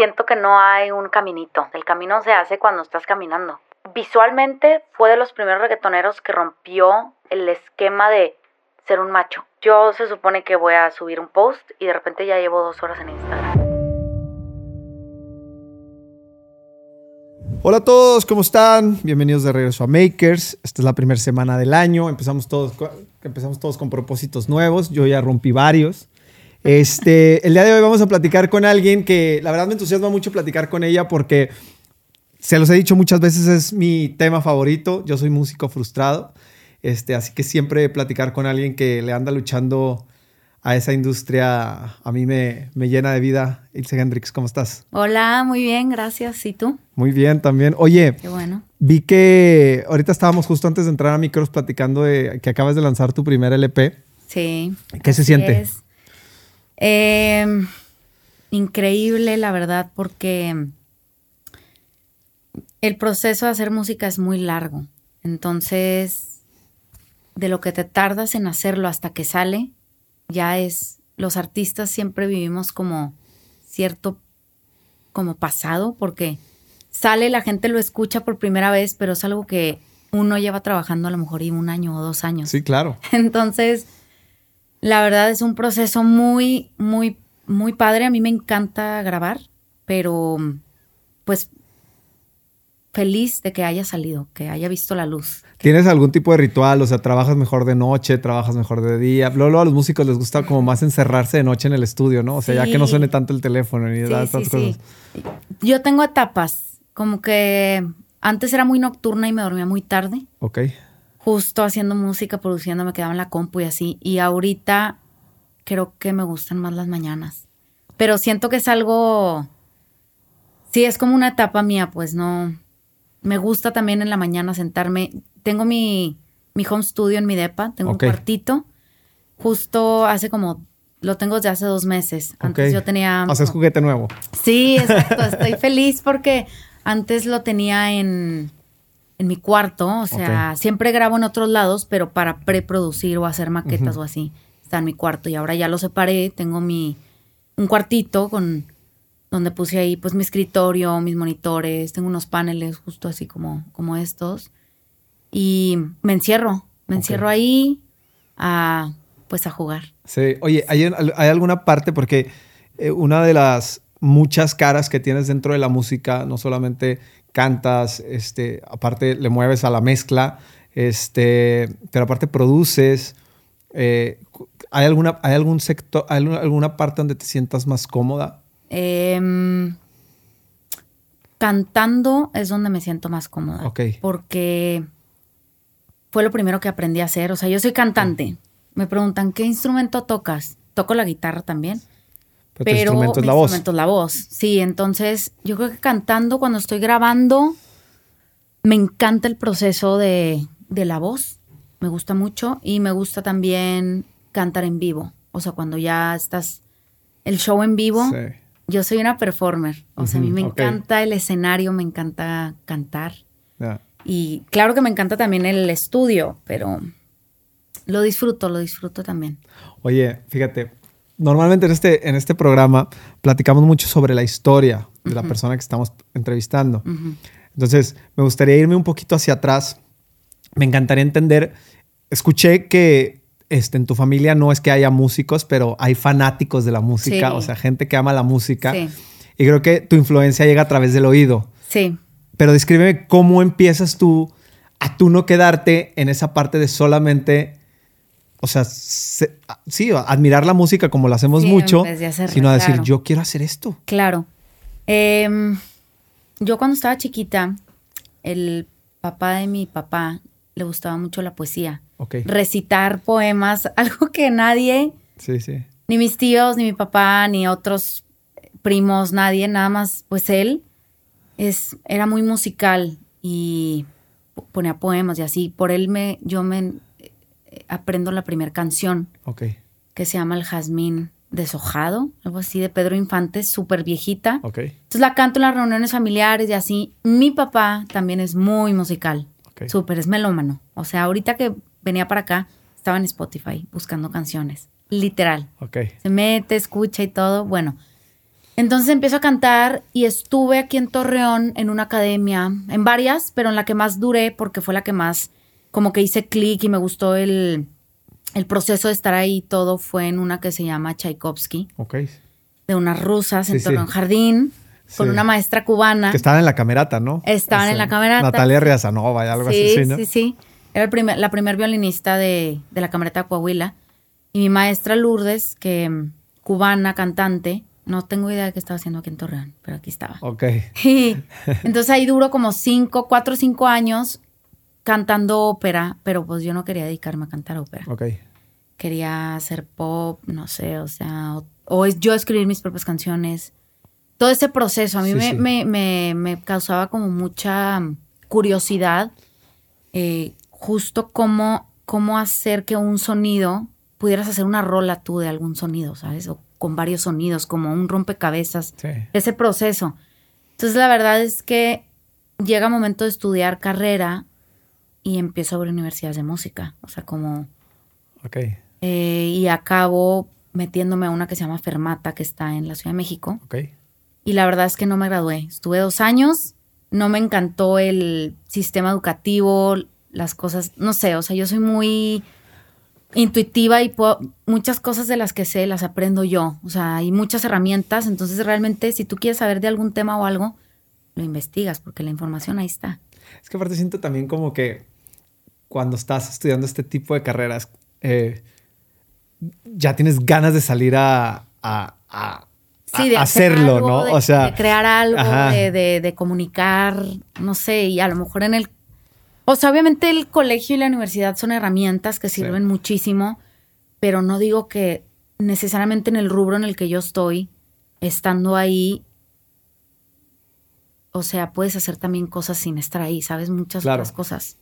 siento que no hay un caminito. El camino se hace cuando estás caminando. Visualmente fue de los primeros reggaetoneros que rompió el esquema de ser un macho. Yo se supone que voy a subir un post y de repente ya llevo dos horas en Instagram. Hola a todos, ¿cómo están? Bienvenidos de regreso a Makers. Esta es la primera semana del año. Empezamos todos, empezamos todos con propósitos nuevos. Yo ya rompí varios. Este, el día de hoy vamos a platicar con alguien que la verdad me entusiasma mucho platicar con ella porque se los he dicho muchas veces, es mi tema favorito. Yo soy músico frustrado. Este, así que siempre platicar con alguien que le anda luchando a esa industria a mí me, me llena de vida. Ilse Hendrix, ¿cómo estás? Hola, muy bien, gracias. ¿Y tú? Muy bien también. Oye, Qué bueno. vi que ahorita estábamos justo antes de entrar a micros platicando de que acabas de lanzar tu primer LP. Sí. ¿Qué se siente? es. Eh, increíble, la verdad, porque el proceso de hacer música es muy largo. Entonces, de lo que te tardas en hacerlo hasta que sale, ya es. Los artistas siempre vivimos como cierto, como pasado, porque sale, la gente lo escucha por primera vez, pero es algo que uno lleva trabajando a lo mejor y un año o dos años. Sí, claro. Entonces, la verdad es un proceso muy, muy, muy padre. A mí me encanta grabar, pero pues feliz de que haya salido, que haya visto la luz. ¿Tienes algún tipo de ritual? O sea, ¿trabajas mejor de noche? ¿Trabajas mejor de día? Luego a los músicos les gusta como más encerrarse de noche en el estudio, ¿no? O sea, ya que no suene tanto el teléfono ni Sí, sí. cosas. Yo tengo etapas, como que antes era muy nocturna y me dormía muy tarde, Ok. Justo haciendo música, produciendo, me quedaba en la compu y así. Y ahorita creo que me gustan más las mañanas. Pero siento que es algo. Sí, es como una etapa mía, pues no. Me gusta también en la mañana sentarme. Tengo mi, mi home studio en mi depa, tengo un cuartito. Justo hace como. Lo tengo desde hace dos meses. Antes yo tenía. O sea, es juguete nuevo. Sí, exacto. Estoy feliz porque antes lo tenía en, en mi cuarto. O sea, siempre grabo en otros lados, pero para preproducir o hacer maquetas o así. Está en mi cuarto. Y ahora ya lo separé. Tengo mi un cuartito con donde puse ahí pues mi escritorio, mis monitores, tengo unos paneles justo así como, como estos. Y me encierro. Me encierro ahí a pues a jugar. Sí. Oye, ¿hay, hay alguna parte? Porque eh, una de las muchas caras que tienes dentro de la música, no solamente cantas, este, aparte le mueves a la mezcla, este, pero aparte produces. eh, ¿hay, alguna, ¿Hay algún sector, hay alguna- parte donde te sientas más cómoda? Em, cantando es donde me siento más cómoda. Ok. Porque fue lo primero que aprendí a hacer. O sea, yo soy cantante. Me preguntan, ¿qué instrumento tocas? Toco la guitarra también. Pero, tu Pero instrumento es mi la voz. instrumento es la voz. Sí, entonces yo creo que cantando, cuando estoy grabando, me encanta el proceso de, de la voz. Me gusta mucho. Y me gusta también cantar en vivo. O sea, cuando ya estás el show en vivo. Sí. Yo soy una performer. O sea, a mí me encanta el escenario, me encanta cantar. Y claro que me encanta también el estudio, pero lo disfruto, lo disfruto también. Oye, fíjate, normalmente en este, en este programa platicamos mucho sobre la historia de la persona que estamos entrevistando. Entonces, me gustaría irme un poquito hacia atrás. Me encantaría entender, escuché que este, en tu familia no es que haya músicos, pero hay fanáticos de la música, Sí. o sea, gente que ama la música. Sí. Y creo que tu influencia llega a través del oído. Sí. Pero descríbeme cómo empiezas tú a tú no quedarte en esa parte de solamente, o sea, se- sí, admirar la música como lo hacemos Sí, mucho, vez de hacerla, sino a decir, claro. yo quiero hacer esto. Claro. Em, yo cuando estaba chiquita, el papá de mi papá le gustaba mucho la poesía. Ok. Recitar poemas, algo que nadie, Sí, sí. ni mis tíos, ni mi papá, ni otros primos, nadie, nada más, pues él es, era muy musical y po- ponía poemas y así. Por él me, yo me aprendo la primera canción Ok. que se llama El Jazmín deshojado, algo así de Pedro Infante, súper viejita. Ok. Entonces la canto en las reuniones familiares y así. Mi papá también es muy musical, Ok. súper, es melómano. O sea, ahorita que venía para acá, estaba en Spotify buscando canciones, literal. Ok. Se mete, escucha y todo. Bueno, Entonces empiezo a cantar y estuve aquí en Torreón en una academia, en varias, pero en la que más duré porque fue la que más como que hice clic y me gustó el, el proceso de estar ahí todo fue en una que se llama Tchaikovsky, Ok. de unas rusas Sí, en sí. Torreón Jardín, con Sí. una maestra cubana. Que estaban en la camerata, ¿no? Estaban en la camerata. Natalia Riazanova y algo sí, así, ¿sí, ¿no? sí, sí. Era el primer, la primer violinista de, de la camerata de Coahuila. Y mi maestra Lourdes, que mm, cubana, cantante, no tengo idea de qué estaba haciendo aquí en Torreón, pero aquí estaba. Ok. Y entonces ahí duró como cinco, cuatro o cinco años cantando ópera, pero pues yo no quería dedicarme a cantar ópera. Ok. Quería hacer pop, no sé, o sea, o, o es yo escribir mis propias canciones. Todo ese proceso a mí Sí, me, sí. Me, me- me causaba como mucha mm, curiosidad, eh, justo cómo, cómo hacer que un sonido, pudieras hacer una rola tú de algún sonido, ¿sabes? O con varios sonidos, como un rompecabezas Sí. ese proceso. Entonces la verdad es que llega momento de estudiar carrera y empiezo a ver universidades de música, o sea, como... Ok. eh, y acabo metiéndome a una que se llama Fermata, que está en la Ciudad de México. Ok. Y la verdad es que no me gradué. Estuve dos años, no me encantó el sistema educativo, las cosas, no sé, o sea, yo soy muy intuitiva y puedo- muchas cosas de las que sé las aprendo yo. O sea, hay muchas herramientas, entonces realmente si tú quieres saber de algún tema o algo, lo investigas porque la información ahí está. Es que aparte siento también como que cuando estás estudiando este tipo de carreras, eh, ya tienes ganas de salir a, a- a- Sí, a de hacer hacerlo, algo, ¿no? de- o sea, de crear algo, de, de- de comunicar, no sé, y a lo mejor en el... O sea, obviamente el colegio y la universidad son herramientas que Sí. sirven muchísimo, pero no digo que necesariamente en el rubro en el que yo estoy, estando ahí, o sea, puedes hacer también cosas sin estar ahí, ¿sabes? Muchas Claro. otras cosas.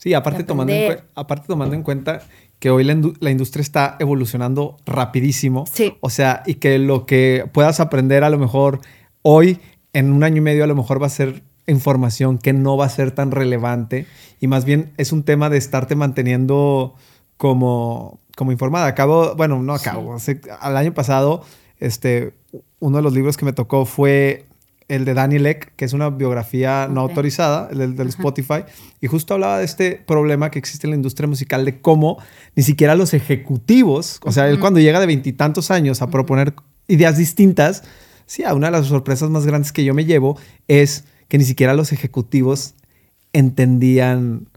Sí, aparte tomando, en, aparte tomando en cuenta que hoy la, la industria está evolucionando rapidísimo. Sí. O sea, y que lo que puedas aprender a lo mejor hoy, en un año y medio, a lo mejor va a ser información que no va a ser tan relevante. Y más bien es un tema de estarte manteniendo como, como informada. Acabo, bueno, no acabo. al año pasado, este, uno de los libros que me tocó fue el de Daniel Ek, que es una biografía no autorizada, el del, del Spotify, y justo hablaba de este problema que existe en la industria musical, de cómo ni siquiera los ejecutivos, o sea, él cuando llega de veintitantos años a proponer ideas distintas, sí, a una de las sorpresas más grandes que yo me llevo es que ni siquiera los ejecutivos entendían,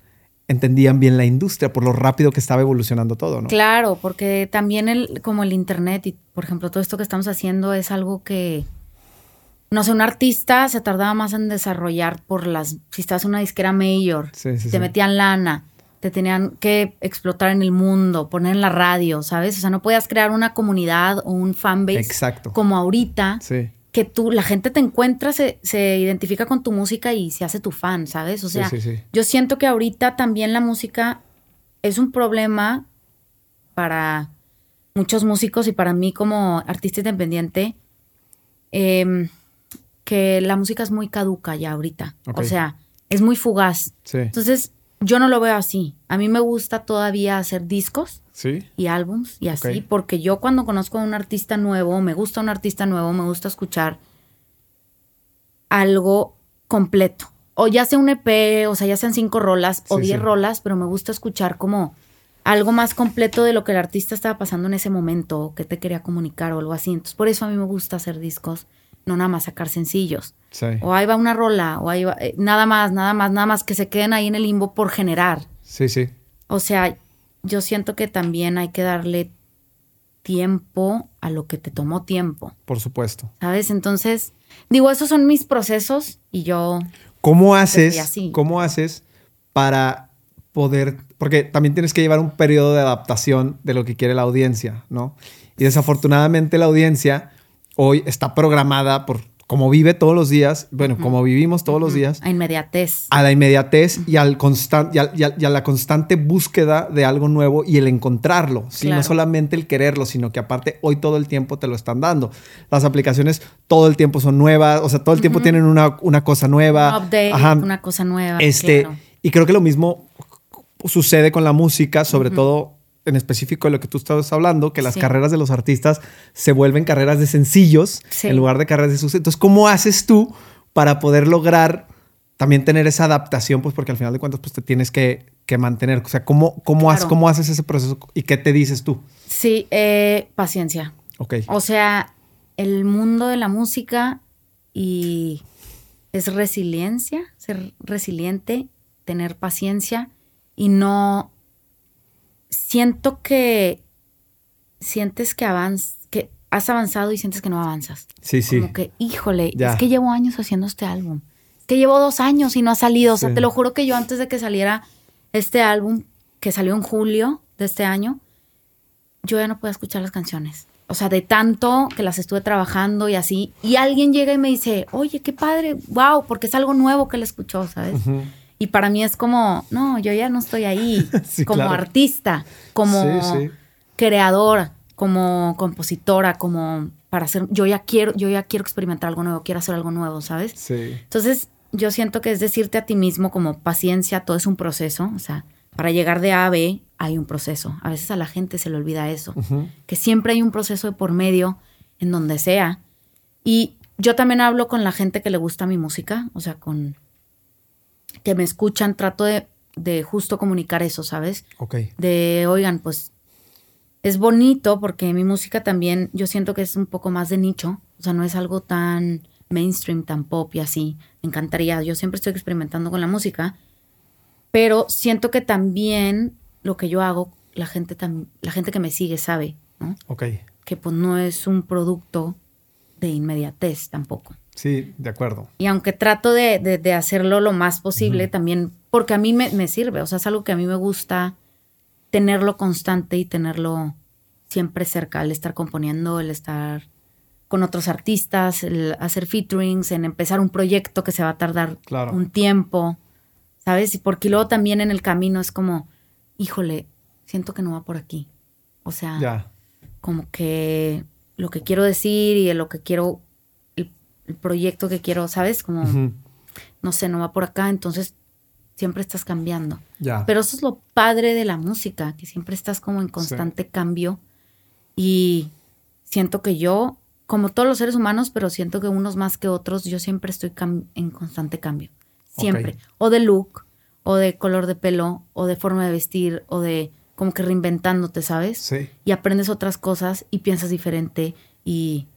entendían bien la industria por lo rápido que estaba evolucionando todo, ¿no? Claro, porque también el, como el internet y, por ejemplo, todo esto que estamos haciendo es algo que, no sé, un artista se tardaba más en desarrollar por las, si estás en una disquera mayor, Sí, sí, te sí. metían lana, te tenían que explotar en el mundo, poner en la radio, ¿sabes? O sea, no podías crear una comunidad o un fanbase Exacto. como ahorita, Sí. que tú, la gente te encuentra, se, se identifica con tu música y se hace tu fan, ¿sabes? O sea, sí, sí. yo siento que ahorita también la música es un problema para muchos músicos y para mí como artista independiente, em, que la música es muy caduca ya ahorita. O sea, es muy fugaz. Sí. Entonces, yo no lo veo así. A mí me gusta todavía hacer discos Sí. y álbums y así, porque yo cuando conozco a un artista nuevo, me gusta un artista nuevo, me gusta escuchar algo completo. O ya sea un EP, o sea, ya sean cinco rolas o Sí, diez sí. rolas, pero me gusta escuchar como algo más completo de lo que el artista estaba pasando en ese momento, o que te quería comunicar o algo así. Entonces, por eso a mí me gusta hacer discos, no nada más sacar sencillos. Sí. O ahí va una rola, o ahí va, eh, nada más, nada más, nada más que se queden ahí en el limbo por generar. Sí, sí. O sea, yo siento que también hay que darle tiempo a lo que te tomó tiempo, Por supuesto. ¿sabes? Entonces, digo, esos son mis procesos y yo, ¿Cómo haces, así. ¿Cómo haces para poder, porque también tienes que llevar un periodo de adaptación de lo que quiere la audiencia, ¿no? Y desafortunadamente la audiencia hoy está programada por, como vive todos los días, bueno, como vivimos todos los días, a inmediatez. a la inmediatez y, al constan- y, al- y al- y a la constante búsqueda de algo nuevo y el encontrarlo. ¿sí? No solamente el quererlo, sino que aparte hoy todo el tiempo te lo están dando. Las aplicaciones todo el tiempo son nuevas, o sea, todo el tiempo tienen una, una cosa nueva. un update, Ajá. una cosa nueva. Este, claro. Y creo que lo mismo sucede con la música, sobre todo en específico de lo que tú estabas hablando, que las Sí. carreras de los artistas se vuelven carreras de sencillos Sí. en lugar de carreras de suceso. Entonces, ¿cómo haces tú para poder lograr también tener esa adaptación? Pues porque al final de cuentas, pues te tienes que, que mantener. O sea, ¿cómo, cómo, haces, Claro. ¿cómo haces ese proceso y qué te dices tú? Sí, eh, paciencia. Ok. O sea, el mundo de la música y es resiliencia, ser resiliente, tener paciencia y no siento que sientes que avanz, que has avanzado y sientes que no avanzas. Sí, sí. Como que, híjole, Ya. es que llevo años haciendo este álbum. Es que llevo dos años y no ha salido. O sea, Sí. te lo juro que yo antes de que saliera este álbum, que salió en julio de este año, yo ya no podía escuchar las canciones. O sea, de tanto que las estuve trabajando y así. Y alguien llega y me dice, oye, qué padre, wow, porque es algo nuevo que le escuchó, ¿sabes? Y para mí es como, no, yo ya no estoy ahí. Sí, como claro. artista, como Sí, sí. creadora, como compositora, como para hacer, yo ya quiero, yo ya quiero experimentar algo nuevo, quiero hacer algo nuevo, ¿sabes? Sí. Entonces, yo siento que es decirte a ti mismo como paciencia, todo es un proceso, o sea, para llegar de A a B hay un proceso. A veces a la gente se le olvida eso, que siempre hay un proceso de por medio en donde sea. Y yo también hablo con la gente que le gusta mi música, o sea, con que me escuchan, trato de, de justo comunicar eso, ¿sabes? Ok. de, oigan, pues es bonito porque mi música también, yo siento que es un poco más de nicho, o sea, no es algo tan mainstream, tan pop y así. Me encantaría, yo siempre estoy experimentando con la música, pero siento que también lo que yo hago, la gente, tam- la gente que me sigue sabe, ¿no? Ok. Que pues no es un producto de inmediatez tampoco. Sí, de acuerdo. Y aunque trato de, de- de hacerlo lo más posible, también, porque a mí me, me sirve, o sea, es algo que a mí me gusta tenerlo constante y tenerlo siempre cerca, el estar componiendo, el estar con otros artistas, el hacer featurings, en empezar un proyecto que se va a tardar Claro. un tiempo, ¿sabes? Y porque luego también en el camino es como, híjole, siento que no va por aquí. O sea, Ya. como que lo que quiero decir y lo que quiero, el, proyecto que quiero, ¿sabes? Como, Ujú. no sé, no va por acá, entonces siempre estás cambiando. Ya. Pero eso es lo padre de la música, que siempre estás como en constante cambio y siento que yo, como todos los seres humanos, pero siento que unos más que otros, yo siempre estoy en constante cambio. Siempre. Ok. O de look, o de color de pelo, o de forma de vestir, o de como que reinventándote, ¿sabes? Sí. y aprendes otras cosas y piensas diferente y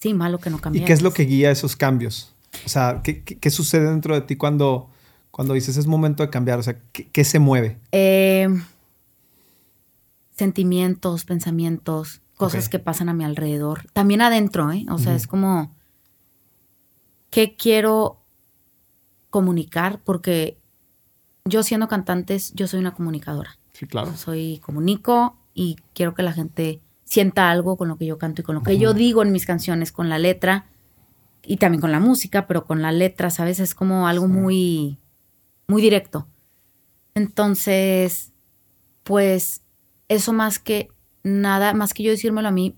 sí, malo que no ¿Y cambies. qué es lo que guía esos cambios? O sea, ¿qué, qué, qué sucede dentro de ti cuando, cuando dices es momento de cambiar? O sea, ¿qué, qué se mueve? Eh, sentimientos, pensamientos, cosas que pasan a mi alrededor. También adentro, ¿eh? O sea, es como, ¿qué quiero comunicar? Porque yo siendo cantantes, yo soy una comunicadora. Sí, claro. Soy comunico y quiero que la gente sienta algo con lo que yo canto y con lo que yo digo en mis canciones, con la letra y también con la música, pero con la letra, ¿sabes? Es como algo Sí. muy, muy directo. Entonces, pues eso más que nada, más que yo decírmelo a mí,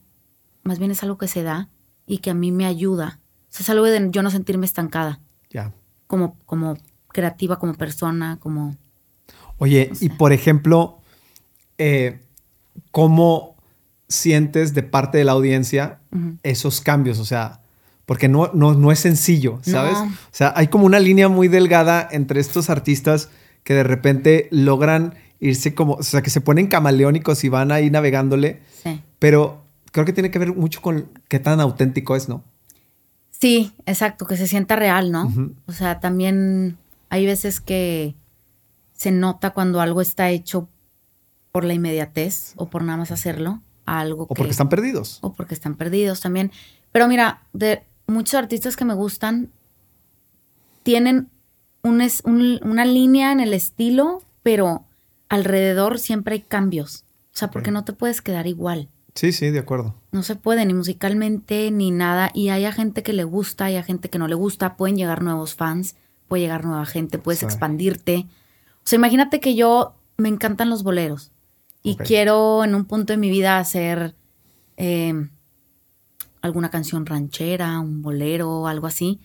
más bien es algo que se da y que a mí me ayuda. O sea, es algo de yo no sentirme estancada Ya. como, como creativa, como persona, como... Oye, No y por ejemplo, eh, ¿cómo sientes de parte de la audiencia esos cambios? O sea, porque no, no, no es sencillo, ¿sabes? No. O sea, hay como una línea muy delgada entre estos artistas que de repente logran irse como, o sea, que se ponen camaleónicos y van ahí navegándole, Sí. pero creo que tiene que ver mucho con qué tan auténtico es, ¿no? Sí, exacto, que se sienta real, ¿no? O sea, también hay veces que se nota cuando algo está hecho por la inmediatez o por nada más hacerlo a algo O que... porque están perdidos. o porque están perdidos también. Pero mira, de muchos artistas que me gustan tienen un es- un- una línea en el estilo, pero alrededor siempre hay cambios. O sea, porque no te puedes quedar igual. Sí, sí, de acuerdo. No se puede ni musicalmente ni nada. Y hay a gente que le gusta y a gente que no le gusta. Pueden llegar nuevos fans, puede llegar nueva gente, puedes Sí. expandirte. O sea, imagínate que yo me encantan los boleros y quiero en un punto de mi vida hacer eh, alguna canción ranchera, un bolero, algo así.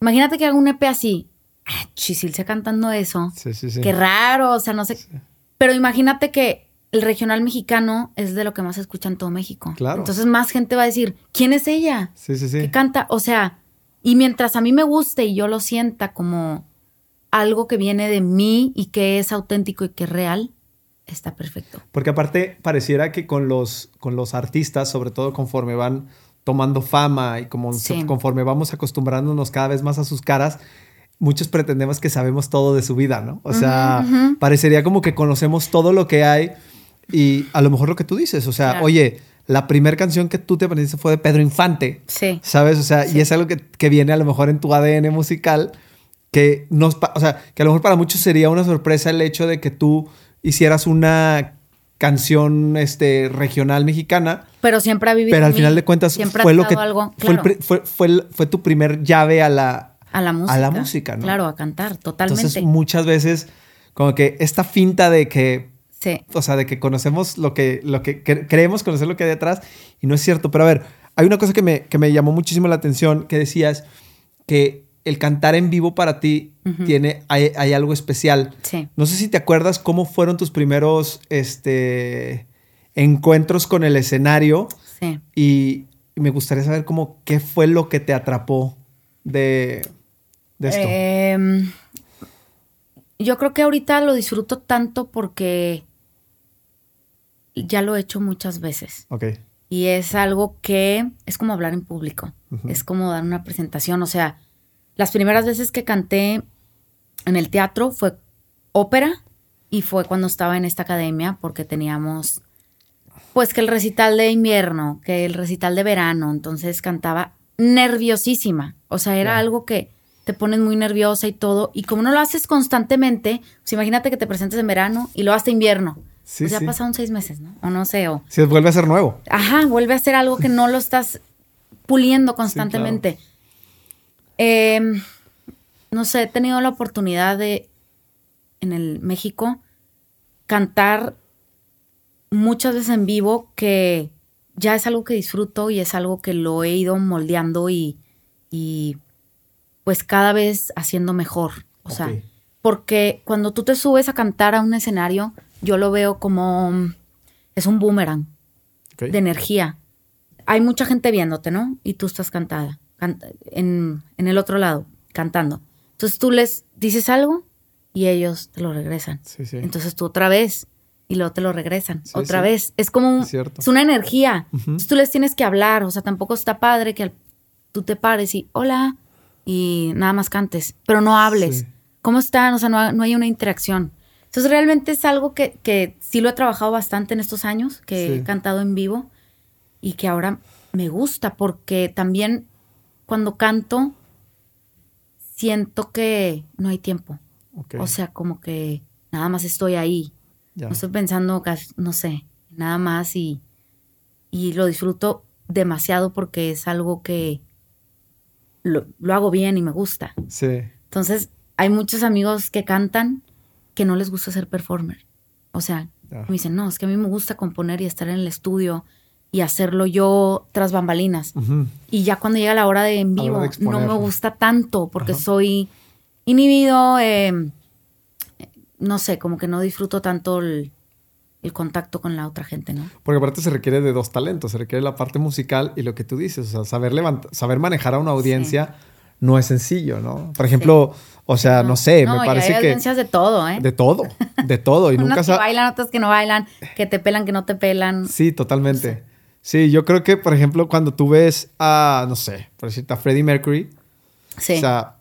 Imagínate que haga un EP así. Ah, Chisilce cantando eso. Sí, sí, sí. Qué raro, o sea, no sé. Pero imagínate que el regional mexicano es de lo que más se escucha en todo México. Claro. Entonces más gente va a decir, ¿quién es ella? Sí, sí, sí. que canta, o sea, y mientras a mí me guste y yo lo sienta como algo que viene de mí y que es auténtico y que es real, está perfecto. Porque aparte pareciera que con los, con los artistas, sobre todo conforme van tomando fama y como Sí. conforme vamos acostumbrándonos cada vez más a sus caras, muchos pretendemos que sabemos todo de su vida, ¿no? O sea, parecería como que conocemos todo lo que hay y a lo mejor lo que tú dices, o sea, Claro. oye, la primera canción que tú te aprendiste fue de Pedro Infante. Sí. ¿Sabes? O sea, Sí. y es algo que, que viene a lo mejor en tu ADN musical, que nos, o sea, que a lo mejor para muchos sería una sorpresa el hecho de que tú hicieras una canción este, regional mexicana, Pero siempre ha vivido. pero al mí. final de cuentas Siempre fue lo que algo, fue, el fue, fue fue tu primer llave a la, a la música. a la música, ¿no? Claro, a cantar, totalmente. Entonces muchas veces como que esta finta de que sí. o sea, de que conocemos lo que, lo que cre- creemos conocer lo que hay detrás y no es cierto. Pero a ver, hay una cosa que me, que me llamó muchísimo la atención, que decías que el cantar en vivo para ti tiene, hay, hay algo especial. Sí. No sé si te acuerdas cómo fueron tus primeros este, encuentros con el escenario Sí. y me gustaría saber cómo, qué fue lo que te atrapó de, de esto. Em, yo creo que ahorita lo disfruto tanto porque ya lo he hecho muchas veces. ok. Y es algo que es como hablar en público. Es como dar una presentación. O sea, las primeras veces que canté en el teatro fue ópera y fue cuando estaba en esta academia porque teníamos pues que el recital de invierno, que el recital de verano, entonces cantaba nerviosísima. O sea, era Ya. algo que te pones muy nerviosa y todo. Y como no lo haces constantemente, pues imagínate que te presentes en verano y lo hasta invierno. Sí, sea, sí. pasaron seis meses, ¿no? O no sé, o... Si vuelve a ser nuevo. Ajá, vuelve a ser algo que no lo estás puliendo constantemente. Em, no sé, he tenido la oportunidad de, en el México, cantar muchas veces en vivo que ya es algo que disfruto y es algo que lo he ido moldeando y, y pues cada vez haciendo mejor. O sea, porque cuando tú te subes a cantar a un escenario, yo lo veo como es un boomerang de energía. Hay mucha gente viéndote, ¿no? Y tú estás cantada, can- en, en el otro lado, cantando. Entonces tú les dices algo y ellos te lo regresan. Sí, sí. Entonces tú otra vez y luego te lo regresan. Sí, otra vez. Es como un- Es es una energía. Ujú. Entonces tú les tienes que hablar. O sea, tampoco está padre que tú te pares y hola y nada más cantes, pero no hables. ¿Cómo están? O sea, no, no hay una interacción. Entonces realmente es algo que, que sí lo he trabajado bastante en estos años, que he cantado en vivo y que ahora me gusta porque también cuando canto siento que no hay tiempo. O sea, como que nada más estoy ahí. Ya. No estoy pensando, no sé, nada más y, y lo disfruto demasiado porque es algo que lo, lo hago bien y me gusta. Sí. Entonces, hay muchos amigos que cantan que no les gusta ser performer. O sea, Ya. me dicen, no, es que a mí me gusta componer y estar en el estudio y hacerlo yo tras bambalinas. Y ya cuando llega la hora de en vivo, de no me gusta tanto porque Ajá. soy inhibido, eh, no sé, como que no disfruto tanto el, el contacto con la otra gente, ¿no? Porque aparte se requiere de dos talentos, se requiere la parte musical y lo que tú dices, o sea, saber levant- saber manejar a una audiencia no es sencillo, ¿no? Por ejemplo, o sea, no, sé, No, me y parece hay que audiencias de todo, ¿eh? de todo, de todo y Unas nunca que bailan, otras que no bailan, que te pelan, que no te pelan. Sí, totalmente. Sí, yo creo que, por ejemplo, cuando tú ves a, no sé, por decirte, a Freddie Mercury, Sí, o sea,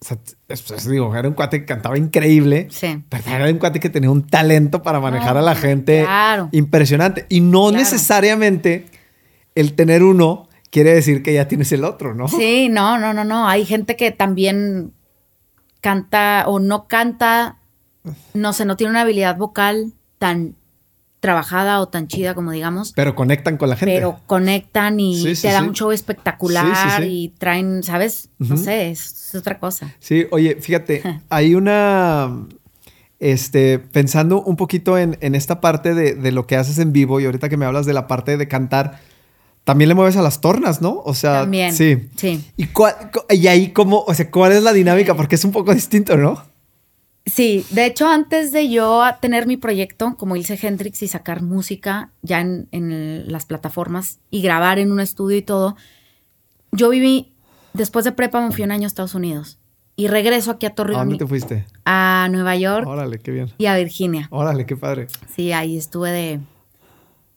o sea, es- es- digo, era un cuate que cantaba increíble, sí. pero era un cuate que tenía un talento para manejar a la gente claro. impresionante. Y no Claro. necesariamente el tener uno quiere decir que ya tienes el otro, ¿no? Sí, no, no, no, no. Hay gente que también canta o no canta, no sé, no tiene una habilidad vocal tan trabajada o tan chida como digamos, Pero conectan con la gente. pero conectan y Sí, sí, te dan sí. un show espectacular y traen, ¿sabes? No sé, es, es otra cosa. Sí, oye, fíjate, hay una. Este, pensando un poquito en, en esta parte de, de lo que haces en vivo y ahorita que me hablas de la parte de cantar, también le mueves a las tornas, ¿no? O sea, También. sí. Sí. ¿Y, cuál- cu- y ahí cómo, o sea, cuál es la dinámica? Porque es un poco distinto, ¿no? Sí, de hecho, antes de yo tener mi proyecto como Ilse Hendrix y sacar música ya en, en las plataformas y grabar en un estudio y todo, yo viví, después de prepa me fui un año a Estados Unidos y regreso aquí a ¿A Torreón. dónde te fuiste? A Nueva York Órale, qué bien. y a Virginia. Órale, qué padre. Sí, ahí estuve de,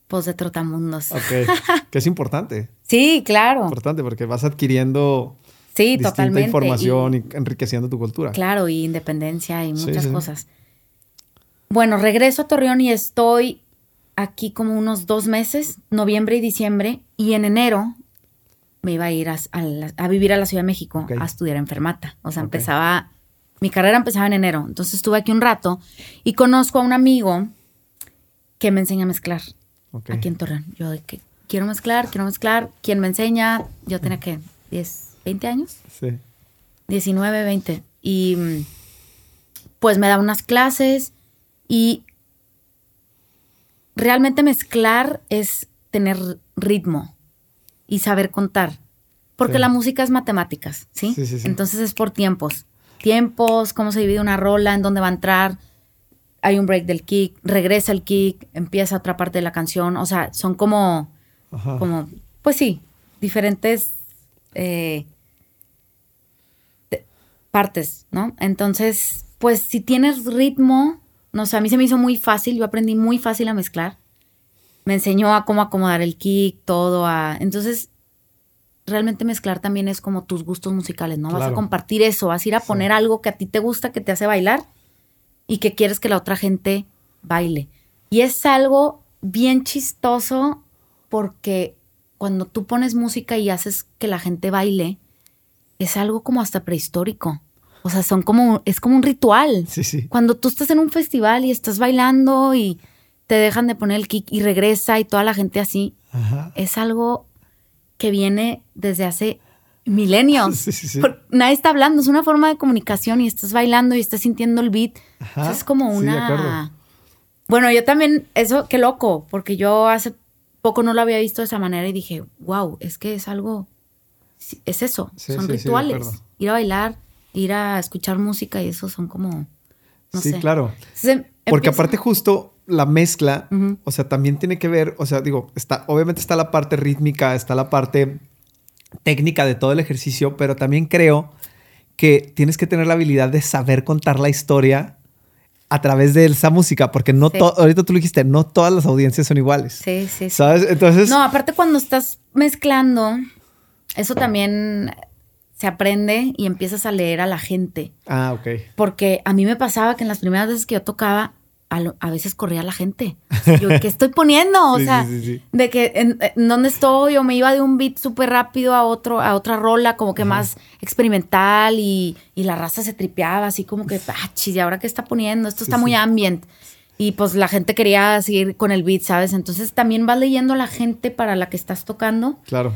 pues, de trotamundos. Ok. que es importante. Sí, claro. Importante porque vas adquiriendo Sí, distinta totalmente. información Y- enriqueciendo tu cultura. Claro, y independencia y muchas sí. cosas. Bueno, regreso a Torreón y estoy aquí como unos dos meses, noviembre y diciembre, y en enero me iba a ir a, a la- a vivir a la Ciudad de México a estudiar enfermata. O sea, empezaba, mi carrera empezaba en enero, entonces estuve aquí un rato y conozco a un amigo que me enseña a mezclar aquí en Torreón. Yo de que quiero mezclar, quiero mezclar, ¿quién me enseña? Yo tenía que 10, 20 años. Sí. 19, 20. Y mm, pues me da unas clases y realmente mezclar es tener ritmo y saber contar. Porque Sí. la música es matemáticas, ¿sí? Sí, sí, sí. Entonces es por tiempos. Tiempos, cómo se divide una rola, en dónde va a entrar. Hay un break del kick, regresa el kick, empieza otra parte de la canción. O sea, son como Ajá. como, pues sí, diferentes eh, partes, ¿no? Entonces, pues si tienes ritmo, no sé, a mí se me hizo muy fácil, yo aprendí muy fácil a mezclar. Me enseñó a cómo acomodar el kick, todo, a... Entonces, realmente mezclar también es como tus gustos musicales, ¿no? Vas a compartir eso, vas a ir a Sí. poner algo que a ti te gusta, que te hace bailar y que quieres que la otra gente baile. Y es algo bien chistoso porque cuando tú pones música y haces que la gente baile, es algo como hasta prehistórico. O sea, son como, es como un ritual. Sí, sí. Cuando tú estás en un festival y estás bailando y te dejan de poner el kick y regresa y toda la gente así, Ajá. es algo que viene desde hace milenios. Sí, sí, sí. Nadie está hablando, es una forma de comunicación y estás bailando y estás sintiendo el beat. Ajá, es como una... bueno, yo también, eso, qué loco, porque yo hace poco no lo había visto de esa manera y dije, wow, es que es algo, es eso, Sí, son rituales. ir a bailar, ir a escuchar música y eso son como, no sí, sé. claro. Entonces, Porque aparte justo la mezcla, o sea, también tiene que ver, o sea, digo, está, obviamente está la parte rítmica, está la parte técnica de todo el ejercicio, pero también creo que tienes que tener la habilidad de saber contar la historia a través de esa música, porque no Sí. ahorita tú lo dijiste, no todas las audiencias son iguales. Sí, sí, sí. ¿Sabes? Entonces, No, aparte cuando estás mezclando, eso también se aprende y empiezas a leer a la gente. ah, ok. Porque a mí me pasaba que en las primeras veces que yo tocaba, a, lo- a veces corría la gente. Yo, ¿qué estoy poniendo? O Sí, sea, sí, sí, sí. de que en, en dónde estoy, o me iba de un beat súper rápido a otro, a otra rola, como que más experimental, y, y la raza se tripeaba, así como que, ah, chis, ¿y ahora qué está poniendo? Esto está muy ambient. Y pues la gente quería seguir con el beat, ¿sabes? Entonces también vas leyendo a la gente para la que estás tocando Claro.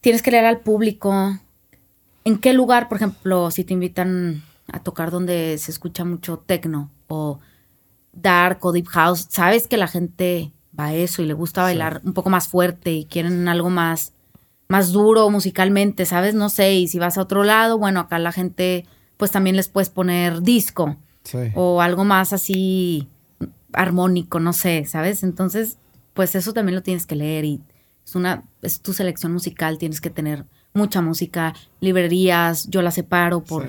tienes que leer al público. ¿En qué lugar, por ejemplo, si te invitan a tocar donde se escucha mucho techno o dark o deep house, sabes que la gente va a eso y le gusta bailar un poco más fuerte y quieren algo más más duro musicalmente, ¿sabes? No sé, y si vas a otro lado, bueno, acá la gente pues también les puedes poner disco Sí. o algo más así armónico, no sé, ¿sabes? Entonces, pues eso también lo tienes que leer y es una es tu selección musical, tienes que tener mucha música, librerías, yo las separo por Sí.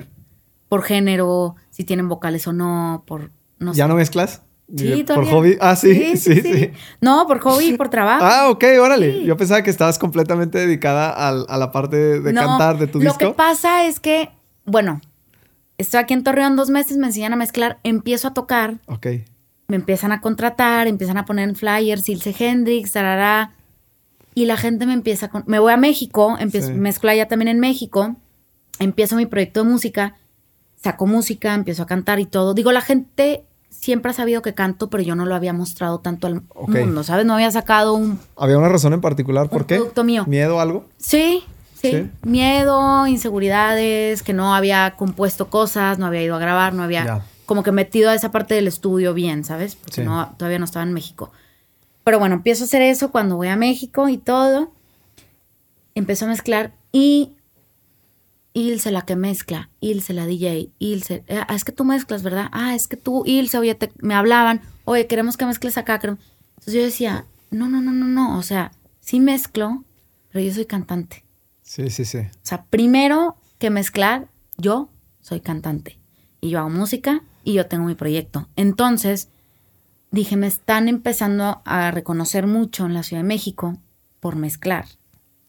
por género, si tienen vocales o no, por no ¿Ya sé. no mezclas? Sí, ¿Por hobby? Ah, sí, sí, sí. No, por hobby y por trabajo. Ah, ok, órale. Sí. Yo pensaba que estabas completamente dedicada al- a, la parte de, de No, cantar de tu Lo disco. que pasa es que, bueno, estoy aquí en Torreón dos meses, me enseñan a mezclar, empiezo a tocar, Ok. me empiezan a contratar, empiezan a poner en flyers, Ilse Hendrix, tarará, y la gente me empieza con... Me voy a México, empiezo, Sí. mezclo allá también en México, empiezo mi proyecto de música, saco música, empiezo a cantar y todo. Digo, la gente siempre ha sabido que canto, pero yo no lo había mostrado tanto al mundo, ¿sabes? No había sacado un... ¿Había una razón en particular por qué? producto mío. ¿Miedo a algo? Sí, sí, Sí. Miedo, inseguridades, que no había compuesto cosas, no había ido a grabar, no había Ya. como que metido a esa parte del estudio bien, ¿sabes? Porque Sí. no, todavía no estaba en México. Pero bueno, empiezo a hacer eso cuando voy a México y todo. Empiezo a mezclar y Ilse la que mezcla, Ilse la DJ, Ilse, eh, ah, es que tú mezclas, ¿verdad? Ah, es que tú, Ilse, oye, te- me hablaban, oye, queremos que mezcles acá. queremos-". Entonces yo decía, no, no, no, no, no, o sea, sí mezclo, pero yo soy cantante. Sí, sí, sí. O sea, primero que mezclar, yo soy cantante y yo hago música y yo tengo mi proyecto. Entonces, dije, me están empezando a reconocer mucho en la Ciudad de México por mezclar.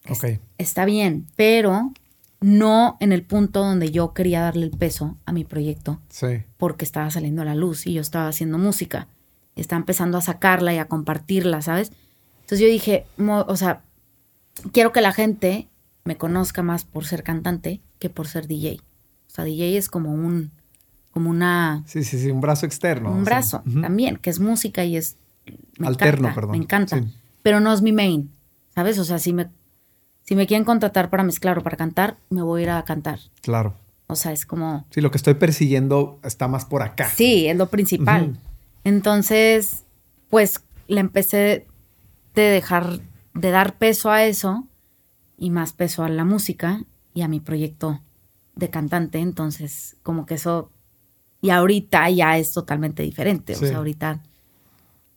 Es- Ok. Está bien, pero no en el punto donde yo quería darle el peso a mi proyecto Sí. porque estaba saliendo a la luz y yo estaba haciendo música. Y estaba empezando a sacarla y a compartirla, ¿sabes? Entonces yo dije, o sea, quiero que la gente me conozca más por ser cantante que por ser DJ. O sea, DJ es como un, como una, Sí, sí, sí, un brazo externo. un sea, brazo también, que es música y es... Me Alterno, encanta, perdón. Me encanta. Sí. Pero no es mi main, ¿sabes? O sea, si me, si me quieren contratar para mezclar o para cantar, me voy a ir a cantar. Claro. O sea, es como... Sí, lo que estoy persiguiendo está más por acá. Sí, es lo principal. Entonces, pues le empecé de dejar, de dar peso a eso y más peso a la música y a mi proyecto de cantante. Entonces, como que eso, y ahorita ya es totalmente diferente. Sí. O sea, ahorita,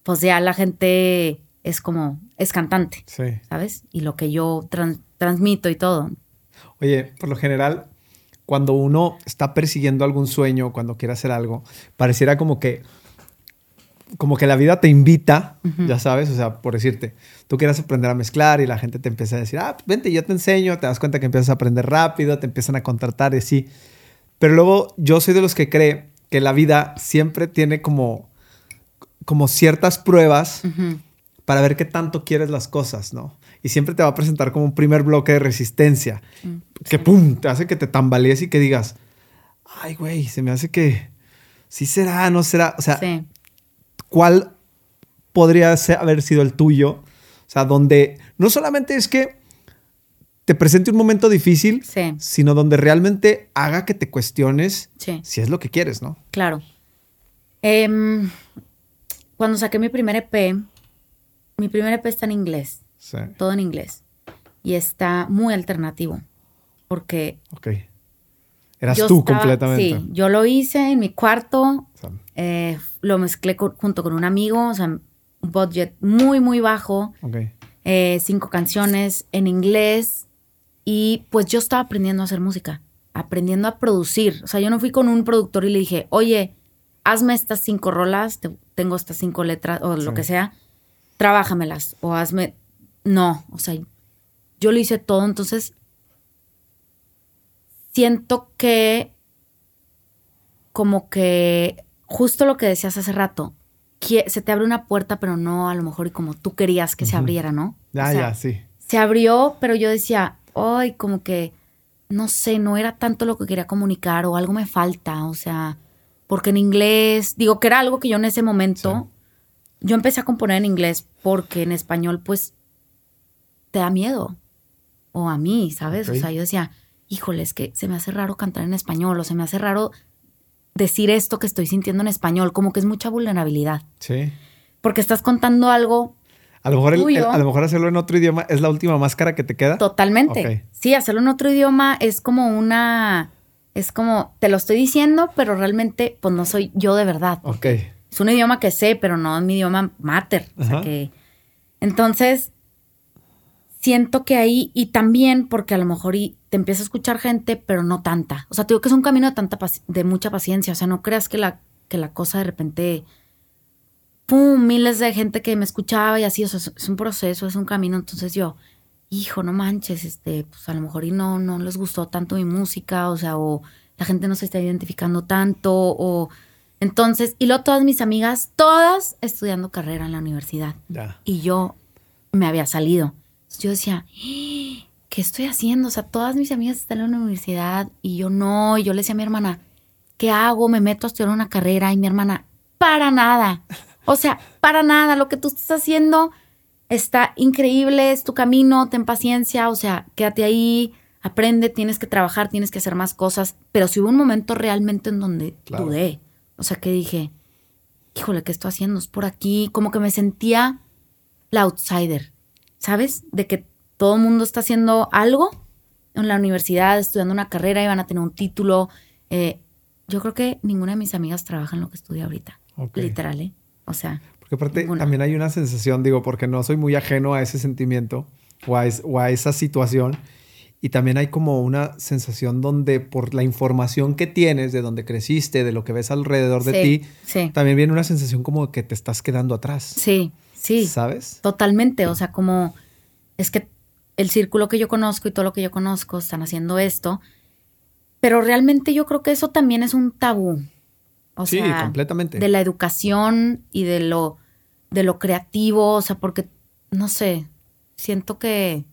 pues ya la gente es como, es cantante, Sí. ¿sabes? Y lo que yo tran- transmito y todo. Oye, por lo general, cuando uno está persiguiendo algún sueño, cuando quiere hacer algo, pareciera como que como que la vida te invita, ya sabes, o sea, por decirte, tú quieres aprender a mezclar y la gente te empieza a decir, ah, vente, yo te enseño, te das cuenta que empiezas a aprender rápido, te empiezan a contratar y así. Pero luego yo soy de los que cree que la vida siempre tiene como, como ciertas pruebas para ver qué tanto quieres las cosas, ¿no? Y siempre te va a presentar como un primer bloque de resistencia, que pum, te hace que te tambalees y que digas, ay, güey, se me hace que sí será, no será, o sea, Sí. ¿cuál podría ser- haber sido el tuyo? O sea, donde no solamente es que te presente un momento difícil, Sí. sino donde realmente haga que te cuestiones Sí. si es lo que quieres, ¿no? Claro. Em, cuando saqué mi primer EP, mi primer EP está en inglés, Sí. todo en inglés. Y está muy alternativo. Porque Ok. Eras tú estaba- completamente. Sí, yo lo hice en mi cuarto, eh, lo mezclé junto con un amigo, o sea, un budget muy, muy bajo, ok. eh, cinco canciones en inglés. Y pues yo estaba aprendiendo a hacer música, aprendiendo a producir. O sea, yo no fui con un productor y le dije, oye, hazme estas cinco rolas, te- tengo estas cinco letras o lo que sea, trabájamelas o hazme... No, o sea, yo lo hice todo, entonces siento que como que justo lo que decías hace rato, que se te abre una puerta, pero no a lo mejor y como tú querías que se abriera, ¿no? Ya, O sea, ya, sí. se abrió, pero yo decía, ay, como que, no sé, no era tanto lo que quería comunicar o algo me falta, o sea, porque en inglés, digo que era algo que yo en ese momento, yo empecé a componer en inglés porque en español, pues, te da miedo, o a mí, ¿sabes? O sea, yo decía, híjole, es que se me hace raro cantar en español, o se me hace raro decir esto que estoy sintiendo en español, como que es mucha vulnerabilidad, Sí. porque estás contando algo A lo, mejor el- Tuyo. el- a lo mejor hacerlo en otro idioma es la última máscara que te queda. Totalmente. Sí, hacerlo en otro idioma es como una. Es como, te lo estoy diciendo, pero realmente, pues no soy yo de verdad. Ok. Es un idioma que sé, pero no es mi idioma mater. O sea que. Entonces, siento que ahí, y también porque a lo mejor y te empieza a escuchar gente, pero no tanta. O sea, te digo que es un camino de tanta de mucha paciencia. O sea, no creas que la, que la cosa de repente. ¡Pum! Miles de gente que me escuchaba y así. O sea, es- es un proceso, es un camino. Entonces yo, hijo, no manches, este, pues a lo mejor y no, no les gustó tanto mi música, o sea, o la gente no se está identificando tanto, o entonces, y luego todas mis amigas, todas estudiando carrera en la universidad, Ya. y yo me había salido. Entonces, yo decía, "¡Ah! ¿qué estoy haciendo? O sea, todas mis amigas están en la universidad y yo no, y yo le decía a mi hermana, ¿qué hago? Me meto a estudiar una carrera y mi hermana, para nada. O sea, para nada, lo que tú estás haciendo está increíble, es tu camino, ten paciencia, o sea, quédate ahí, aprende, tienes que trabajar, tienes que hacer más cosas, pero si hubo un momento realmente en donde Claro. dudé, o sea, que dije, híjole, ¿qué estoy haciendo? Es por aquí, como que me sentía la outsider, ¿sabes? De que todo el mundo está haciendo algo en la universidad estudiando una carrera y van a tener un título. Eh, yo creo que ninguna de mis amigas trabaja en lo que estudia ahorita. Literal, ¿eh? O sea. Porque aparte también hay una sensación, digo, porque no soy muy ajeno a ese sentimiento o a, esa situación. Y también hay como una sensación donde por la información que tienes, de donde creciste, de lo que ves alrededor de ti, también viene una sensación como que te estás quedando atrás. Sí, sí. ¿Sabes? Totalmente. O sea, como es que el círculo que yo conozco y todo lo que yo conozco están haciendo esto. Pero realmente yo creo que eso también es un tabú. O sí, completamente. De la educación y de lo, de lo creativo, o sea, porque, no sé, siento que,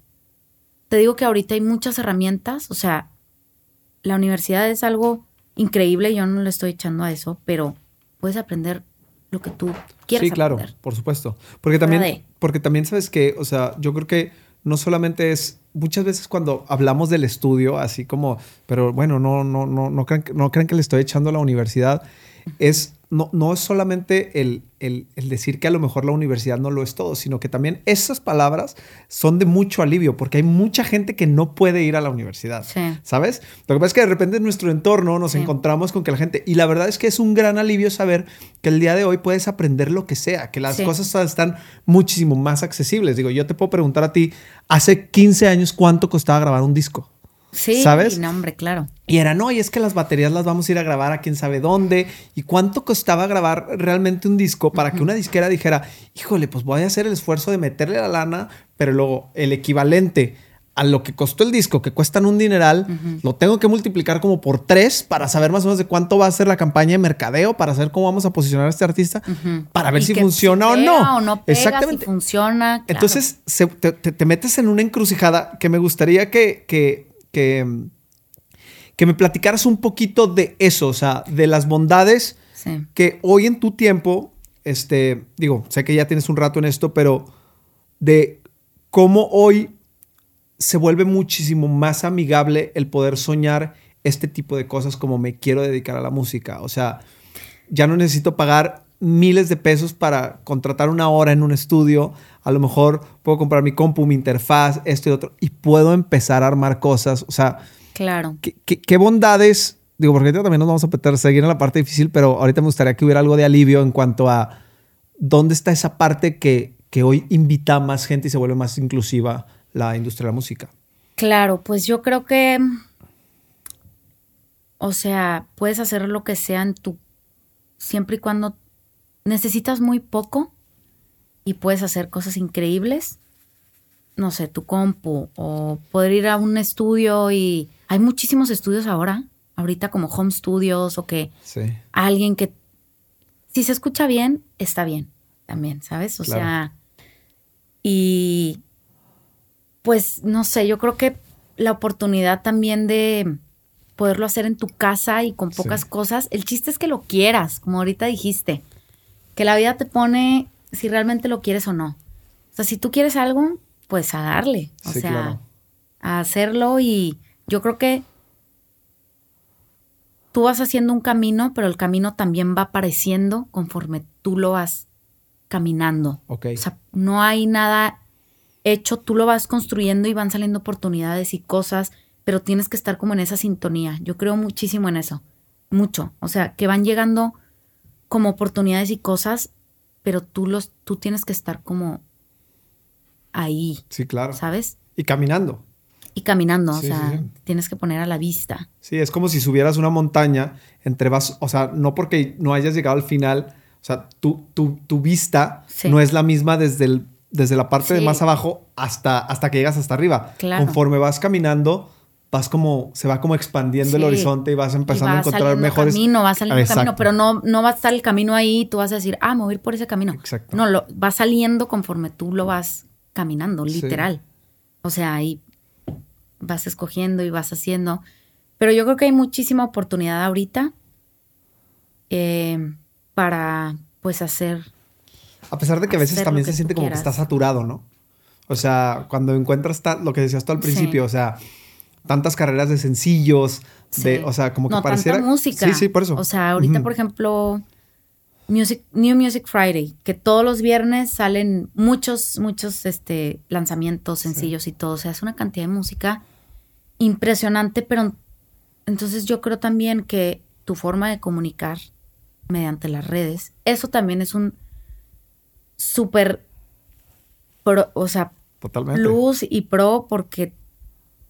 te digo que ahorita hay muchas herramientas, o sea, la universidad es algo increíble, yo no le estoy echando a eso, pero puedes aprender lo que tú quieras. Sí, claro, por supuesto. Porque también, porque también sabes que, o sea, yo creo que no solamente es muchas veces cuando hablamos del estudio, así como, pero bueno, no, no, no, no crean, no crean que le estoy echando a la universidad es no, no es solamente el, decir que a lo mejor la universidad no lo es todo, sino que también esas palabras son de mucho alivio, porque hay mucha gente que no puede ir a la universidad, ¿sabes? Lo que pasa es que de repente en nuestro entorno nos encontramos con que la gente, y la verdad es que es un gran alivio saber que el día de hoy puedes aprender lo que sea, que las cosas están muchísimo más accesibles. Digo, yo te puedo preguntar a ti, hace 15 años, ¿cuánto costaba grabar un disco? Sí, ¿sabes? no, hombre, claro. Y era, no, y es que las baterías las vamos a ir a grabar a quién sabe dónde. ¿Y cuánto costaba grabar realmente un disco para que una disquera dijera, híjole, pues voy a hacer el esfuerzo de meterle la lana, pero luego el equivalente a lo que costó el disco, que cuestan un dineral, lo tengo que multiplicar como por tres para saber más o menos de cuánto va a ser la campaña de mercadeo, para saber cómo vamos a posicionar a este artista, para ver si funciona o no. O no Exactamente. Si funciona. Entonces te, metes en una encrucijada que me gustaría que, que que, me platicaras un poquito de eso, o sea, de las bondades que hoy en tu tiempo, este, digo, sé que ya tienes un rato en esto, pero de cómo hoy se vuelve muchísimo más amigable el poder soñar este tipo de cosas como me quiero dedicar a la música. O sea, ya no necesito pagar miles de pesos para contratar una hora en un estudio. A lo mejor puedo comprar mi compu, mi interfaz, esto y otro, y puedo empezar a armar cosas. O sea, claro. ¿qué, bondades? Digo, porque también nos vamos a meter, seguir en la parte difícil, pero ahorita me gustaría que hubiera algo de alivio en cuanto a dónde está esa parte que, que hoy invita a más gente y se vuelve más inclusiva la industria de la música. Claro, pues yo creo que, o sea, puedes hacer lo que sea en tu, siempre y cuando necesitas muy poco y puedes hacer cosas increíbles. No sé, tu compu o poder ir a un estudio y hay muchísimos estudios ahora, ahorita como home studios o que alguien que si se escucha bien, está bien también, ¿sabes? O sea, y pues no sé, yo creo que la oportunidad también de poderlo hacer en tu casa y con pocas cosas, el chiste es que lo quieras, como ahorita dijiste que la vida te pone si realmente lo quieres o no. O sea, si tú quieres algo, pues a darle. O sea, a hacerlo y yo creo que tú vas haciendo un camino, pero el camino también va apareciendo conforme tú lo vas caminando. Ok. O sea, no hay nada hecho, tú lo vas construyendo y van saliendo oportunidades y cosas, pero tienes que estar como en esa sintonía. Yo creo muchísimo en eso. Mucho. O sea, que van llegando como oportunidades y cosas, pero tú los, tú tienes que estar como ahí. Sí, claro. ¿Sabes? Y caminando. Y caminando, o sea, tienes que poner a la vista. Sí, es como si subieras una montaña entre vas, o sea, no porque no hayas llegado al final, o sea, tu, tu, tu vista no es la misma desde, el, desde la parte de más abajo hasta, hasta que llegas hasta arriba. Claro. Conforme vas caminando, vas como, se va como expandiendo el horizonte y vas empezando a encontrar mejores. Camino, va saliendo camino, pero no, no va a estar el camino ahí tú vas a decir, ah, me voy a ir por ese camino. Exacto. No, lo, va saliendo conforme tú lo vas caminando, literal. O sea, ahí vas escogiendo y vas haciendo. Pero yo creo que hay muchísima oportunidad ahorita eh, para, pues, hacer. A pesar de que a veces también se siente como que está saturado, ¿no? O sea, cuando encuentras lo que decías tú al principio, o sea, tantas carreras de sencillos, de, o sea, como que no, pareciera... Tanta música. Sí, sí, por eso. O sea, ahorita, por ejemplo, Music, New Music Friday, que todos los viernes salen muchos, muchos este, lanzamientos sencillos y todo. O sea, es una cantidad de música impresionante, pero entonces yo creo también que tu forma de comunicar mediante las redes, eso también es un súper, o sea, Totalmente. plus y pro porque,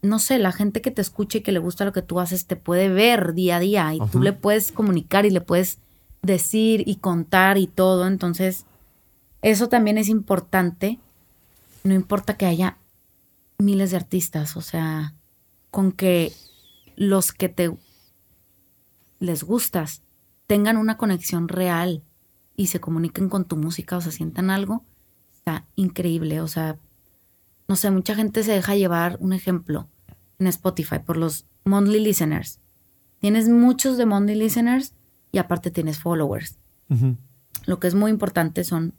no sé, la gente que te escucha y que le gusta lo que tú haces te puede ver día a día y tú le puedes comunicar y le puedes decir y contar y todo. Entonces, eso también es importante. No importa que haya miles de artistas, o sea, con que los que te les gustas tengan una conexión real y se comuniquen con tu música o se sientan algo, está increíble. O sea, no sé, mucha gente se deja llevar un ejemplo en Spotify por los monthly listeners. Tienes muchos de monthly listeners y aparte tienes followers. Lo que es muy importante son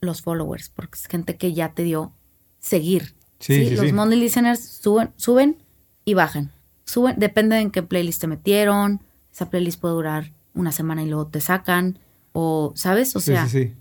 los followers, porque es gente que ya te dio seguir. Sí, sí, los sí. monthly listeners suben, suben y bajan. Suben, depende de en qué playlist te metieron. Esa playlist puede durar una semana y luego te sacan. O, ¿sabes? O Sí, sea, sí, sí.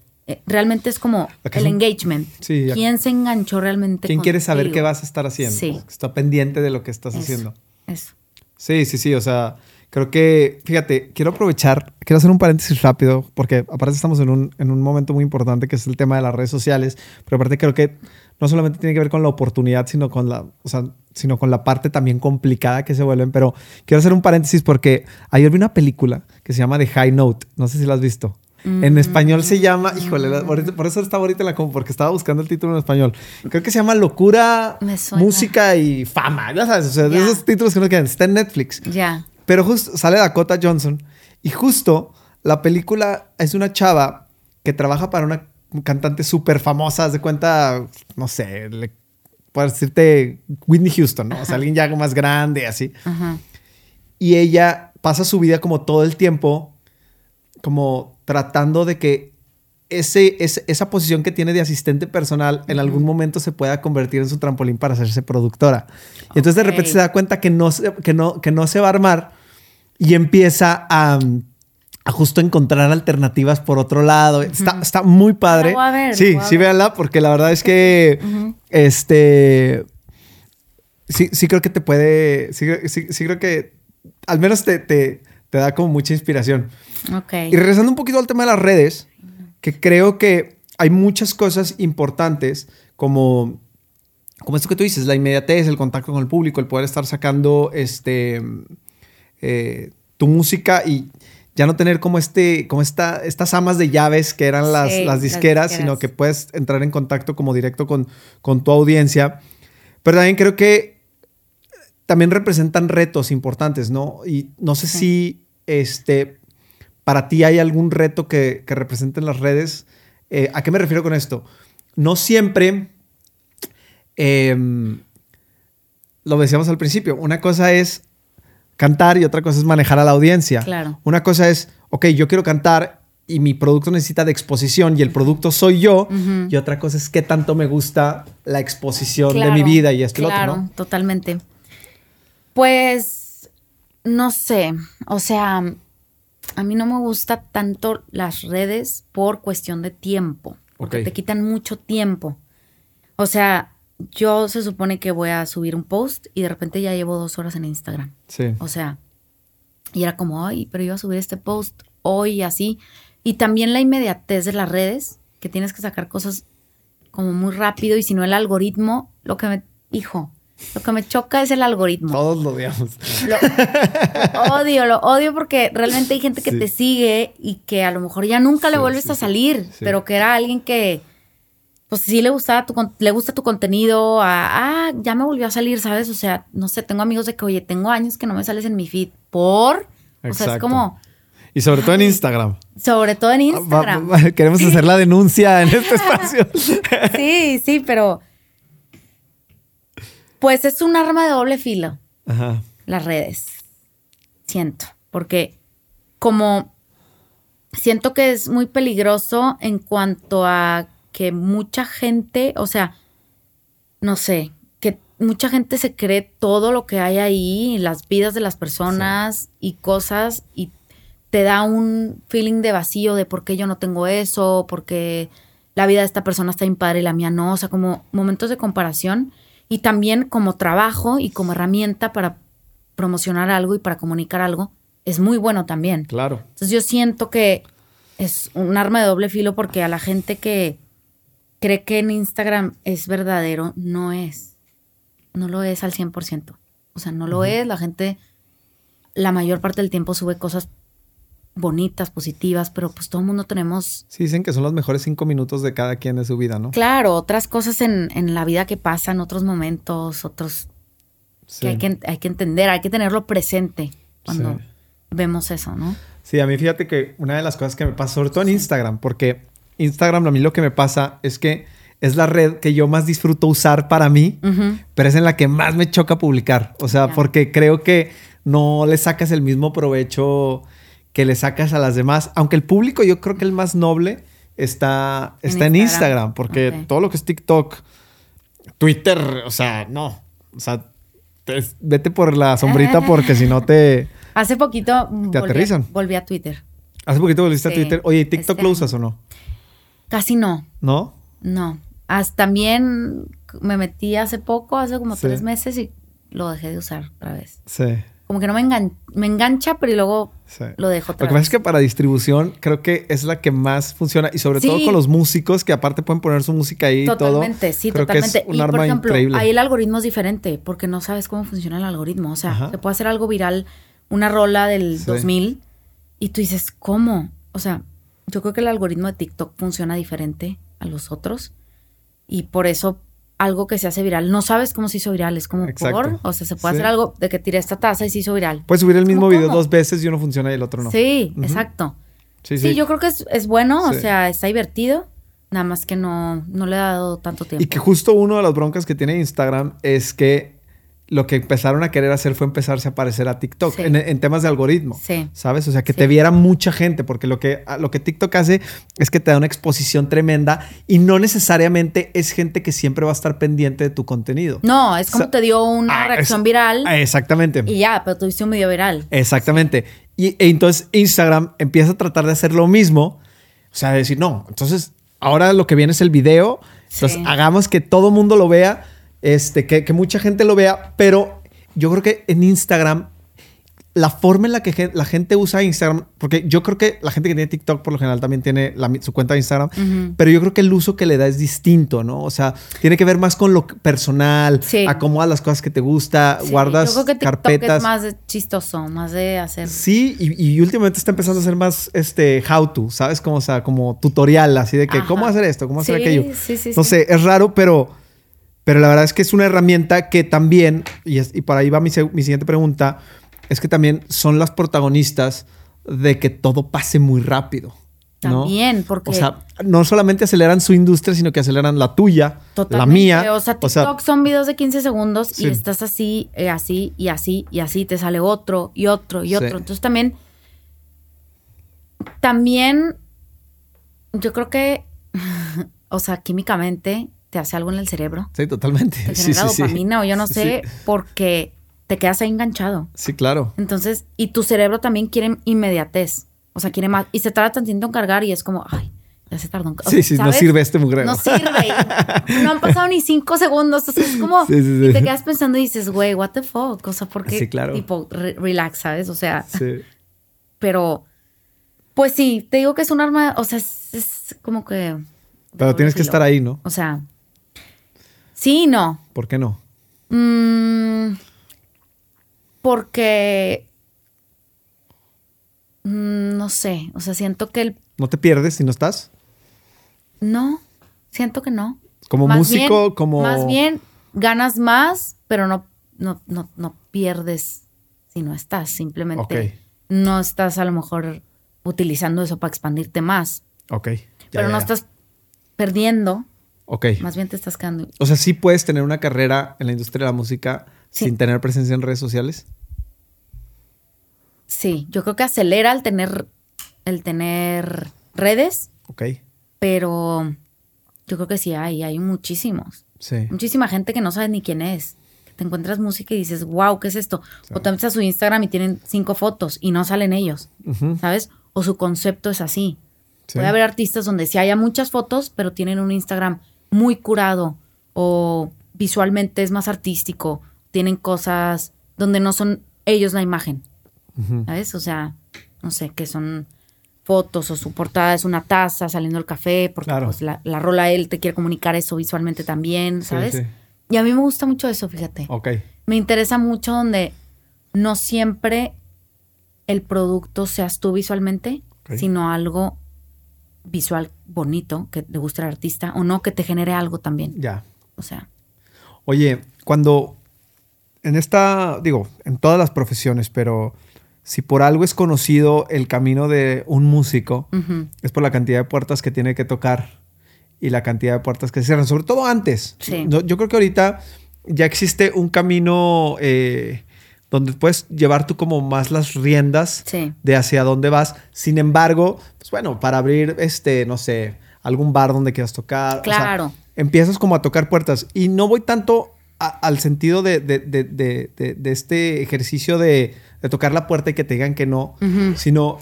Realmente es como el engagement. Sí, ¿Quién se enganchó realmente? ¿Quién quiere saber qué vas a estar haciendo? Sí. Está pendiente de lo que estás Eso, haciendo. Eso. Sí, sí, sí. O sea, creo que, fíjate, quiero aprovechar, quiero hacer un paréntesis rápido, porque aparte estamos en un, en un momento muy importante que es el tema de las redes sociales, pero aparte creo que no solamente tiene que ver con la oportunidad, sino con la, o sea, sino con la parte también complicada que se vuelven. Pero quiero hacer un paréntesis porque ayer vi una película que se llama The High Note. No sé si la has visto. En español se llama, híjole, por eso estaba ahorita en la porque estaba buscando el título en español. Creo que se llama Locura. Música y Fama. Ya sabes, o sea, de esos títulos que no quedan. Está en Netflix. Ya. Pero justo sale Dakota Johnson y justo la película es una chava que trabaja para una cantante súper famosa, haz de cuenta, no sé, le, puedo decirte Whitney Houston, ¿no? O sea, alguien ya más grande, así. Ajá. Y ella pasa su vida como todo el tiempo, como tratando de que ese, ese- esa posición que tiene de asistente personal en algún momento se pueda convertir en su trampolín para hacerse productora. Y entonces de repente se da cuenta que no, se- que no, que no se va a armar y empieza a, a justo encontrar alternativas por otro lado. Está, está muy padre. La voy a ver, sí, la voy a sí, ver. véanla porque la verdad es que este sí, sí creo que te puede, sí, sí- sí creo que al menos te, te, te da como mucha inspiración. Ok. Y regresando un poquito al tema de las redes, que creo que hay muchas cosas importantes como, como esto que tú dices, la inmediatez, el contacto con el público, el poder estar sacando este, eh, tu música y ya no tener como, este, como esta, estas amas de llaves que eran las, Sí, las las disqueras, disqueras. sino que puedes entrar en contacto como directo con, con tu audiencia. Pero también creo que también representan retos importantes, ¿no? Y no sé Sí. si este, para ti hay algún reto que, que representen las redes. Eh, ¿A qué me refiero con esto? No siempre, em, lo decíamos al principio, una cosa es cantar y otra cosa es manejar a la audiencia. Claro. Una cosa es, ok, yo quiero cantar y mi producto necesita de exposición y el producto soy yo. Y otra cosa es qué tanto me gusta la exposición de mi Claro, vida y esto y lo claro, otro, ¿no? totalmente. Pues, no sé, o sea, a mí no me gusta tanto las redes por cuestión de tiempo, porque te quitan mucho tiempo. O sea, yo se supone que voy a subir un post y de repente ya llevo dos horas en Instagram. Sí. O sea, y era como, ay, pero iba a subir este post hoy y así. Y también la inmediatez de las redes, que tienes que sacar cosas como muy rápido y si no el algoritmo, lo que me, hijo, lo que me choca es el algoritmo. Todos lo odiamos. Lo, lo odio, lo odio porque realmente hay gente que Sí. te sigue y que a lo mejor ya nunca le Sí, vuelves sí, a salir, pero que era alguien que pues sí le gustaba tu le gusta tu contenido, a, ah, ya me volvió a salir, ¿sabes? O sea, no sé, tengo amigos de que, oye, tengo años que no me sales en mi feed por, o sea, es Exacto. como Y sobre todo en Instagram. sobre todo en Va- Instagram. va- queremos hacer la denuncia en este espacio. Sí, sí, pero pues es un arma de doble filo. Ajá. las redes. Siento. Porque como siento que es muy peligroso en cuanto a que mucha gente, o sea, no sé, que mucha gente se cree todo lo que hay ahí, las vidas de las personas y cosas, y te da un feeling de vacío de por qué yo no tengo eso, porque la vida de esta persona está bien padre y la mía no, o sea, como momentos de comparación. Y también como trabajo y como herramienta para promocionar algo y para comunicar algo, es muy bueno también. Claro. Entonces yo siento que es un arma de doble filo porque a la gente que cree que en Instagram es verdadero, no es. No lo es al 100%. O sea, no lo es. La gente, la mayor parte del tiempo sube cosas bonitas, positivas, pero pues todo el mundo tenemos... Sí, dicen que son los mejores cinco minutos de cada quien de su vida, ¿no? Claro, otras cosas en, en la vida que pasan, otros momentos, otros Sí. que, hay que hay que entender, hay que tenerlo presente cuando Sí. vemos eso, ¿no? Sí, a mí fíjate que una de las cosas que me pasa, sobre todo en Instagram, porque Instagram a mí lo que me pasa es que es la red que yo más disfruto usar para mí, pero es en la que más me choca publicar. O sea, porque creo que no le sacas el mismo provecho que le sacas a las demás. Aunque el público, yo creo que el más noble está, En está en Instagram. Instagram, porque todo lo que es TikTok, Twitter, o sea, no. O sea, te- vete por la sombrita porque si no te... Hace poquito mm, volví, a- aterrizan. volví a Twitter. Hace poquito volviste a Twitter. Oye, ¿y TikTok este lo usas o no? Casi no, ¿No? no. Hasta también me metí hace poco, hace como Sí. tres meses y lo dejé de usar otra vez. Sí. Como que no me, engan- me engancha, pero luego sí. lo dejo Lo otra que pasa es que para distribución creo que es la que más funciona y sobre Sí. todo con los músicos que aparte pueden poner su música ahí y todo. Totalmente, sí, creo totalmente. Es un y arma por ejemplo, increíble. ahí el algoritmo es diferente porque no sabes cómo funciona el algoritmo. O sea, Ajá. te puede hacer algo viral, una rola del Sí. 2000 y tú dices, ¿cómo? O sea, yo creo que el algoritmo de TikTok funciona diferente a los otros y por eso algo que se hace viral, no sabes cómo se hizo viral, es como Exacto. por, o sea, se puede Sí. hacer algo de que tiré esta taza y se hizo viral. Puedes subir el mismo ¿Cómo, video dos veces y uno funciona y el otro no. Sí, exacto. sí, Sí, yo creo que es, es bueno, o sea, está divertido, nada más que no, no le he dado tanto tiempo. Y que justo uno de las broncas que tiene Instagram es que lo que empezaron a querer hacer fue empezarse a parecer a TikTok Sí. en, en temas de algoritmo. Sí. ¿Sabes? O sea, que Sí. te viera mucha gente, porque lo que, lo que TikTok hace es que te da una exposición tremenda y no necesariamente es gente que siempre va a estar pendiente de tu contenido. No, es como te dio una Ah, reacción es- viral Ah, Exactamente. y ya, pero tuviste un video viral. Exactamente. Y e entonces Instagram empieza a tratar de hacer lo mismo. O sea, de decir, no, entonces ahora lo que viene es el video. Entonces hagamos que todo mundo lo vea, este, que, que mucha gente lo vea, pero yo creo que en Instagram, la forma en la que la gente usa Instagram, porque yo creo que la gente que tiene TikTok por lo general también tiene la su cuenta de Instagram, pero yo creo que el uso que le da es distinto, ¿no? O sea, tiene que ver más con lo personal, Sí. acomodas las cosas que te gusta, Sí, guardas Yo creo que TikTok carpetas. es más de chistoso, más de hacer. Sí, y, y últimamente está empezando a ser más este how to, ¿sabes? Como, o sea, como tutorial, así de que Ajá. cómo hacer esto, cómo hacer Sí, aquello. sí, sí, no sé, es raro, pero, pero la verdad es que es una herramienta que también, y, es- y por ahí va mi, siguiente pregunta, es que también son las protagonistas de que todo pase muy rápido. ¿no? También, porque O sea, no solamente aceleran su industria, sino que aceleran la tuya, la totalmente. mía. O sea, TikTok son videos de 15 segundos Sí. y estás así, eh, así y así y así, te sale otro y otro y Sí. otro. Entonces también, también, yo creo que, o sea, químicamente te hace algo en el cerebro. sí, totalmente. Te genera sí, sí. dopamina o yo no sé, porque te quedas ahí enganchado. Sí, claro. Entonces, y tu cerebro también quiere inmediatez. O sea, quiere más. Y se tarda tantito en cargar y es como, ay, ya se tardó en cargar. Sí, sí, no sirve este mugrero. No sirve. no han pasado ni cinco segundos. O sea, es como. Sí, sí, sí. Y te quedas pensando y dices, güey, what the fuck. O sea, porque. Sí, claro. Tipo, re- relax, ¿sabes? O sea, Sí. pero. Pues sí, te digo que es un arma. O sea, es, es como que. Pero tienes que estar ahí, ¿no? O sea. Sí, no. ¿Por qué no? Mm, porque. mm, no sé. O sea, siento que el. ¿No te pierdes si no estás? No. Siento que no. Como Más músico, bien- como... Más bien ganas más, pero no, no, no, no pierdes si no estás. Simplemente no estás a lo mejor utilizando eso para expandirte más. Ok. ya, pero ya, no ya. estás perdiendo, Ok. más bien te estás quedando. O sea, sí puedes tener una carrera en la industria de la música Sí. sin tener presencia en redes sociales. Sí, yo creo que acelera el tener, el tener redes, Ok. pero yo creo que sí hay, hay muchísimos. Sí. Muchísima gente que no sabe ni quién es. Te encuentras música y dices, wow, ¿qué es esto? O te metes a su Instagram y tienen cinco fotos y no salen ellos. ¿sabes? O su concepto es así. Sí. Puede haber artistas donde sí haya muchas fotos, pero tienen un Instagram muy curado o visualmente es más artístico, tienen cosas donde no son ellos la imagen, ¿sabes? O sea, no sé, que son fotos o su portada es una taza saliendo el café, porque pues, la, rola él te quiere comunicar eso visualmente también, ¿sabes? Y a mí me gusta mucho eso, fíjate. Ok. Me interesa mucho donde no siempre el producto seas tú visualmente, sino algo visual bonito que le guste al artista o no que te genere algo también. Ya. O sea. Oye, cuando en esta, digo, en todas las profesiones, pero si por algo es conocido el camino de un músico, es por la cantidad de puertas que tiene que tocar y la cantidad de puertas que se cierran, sobre todo antes. Yo, creo que ahorita ya existe un camino eh, donde puedes llevar tú como más las riendas de hacia dónde vas. Sin embargo, pues bueno, para abrir, este, no sé, algún bar donde quieras tocar. Claro. empiezas como a tocar puertas. Y no voy tanto al sentido de, de este ejercicio de de tocar la puerta y que te digan que no, sino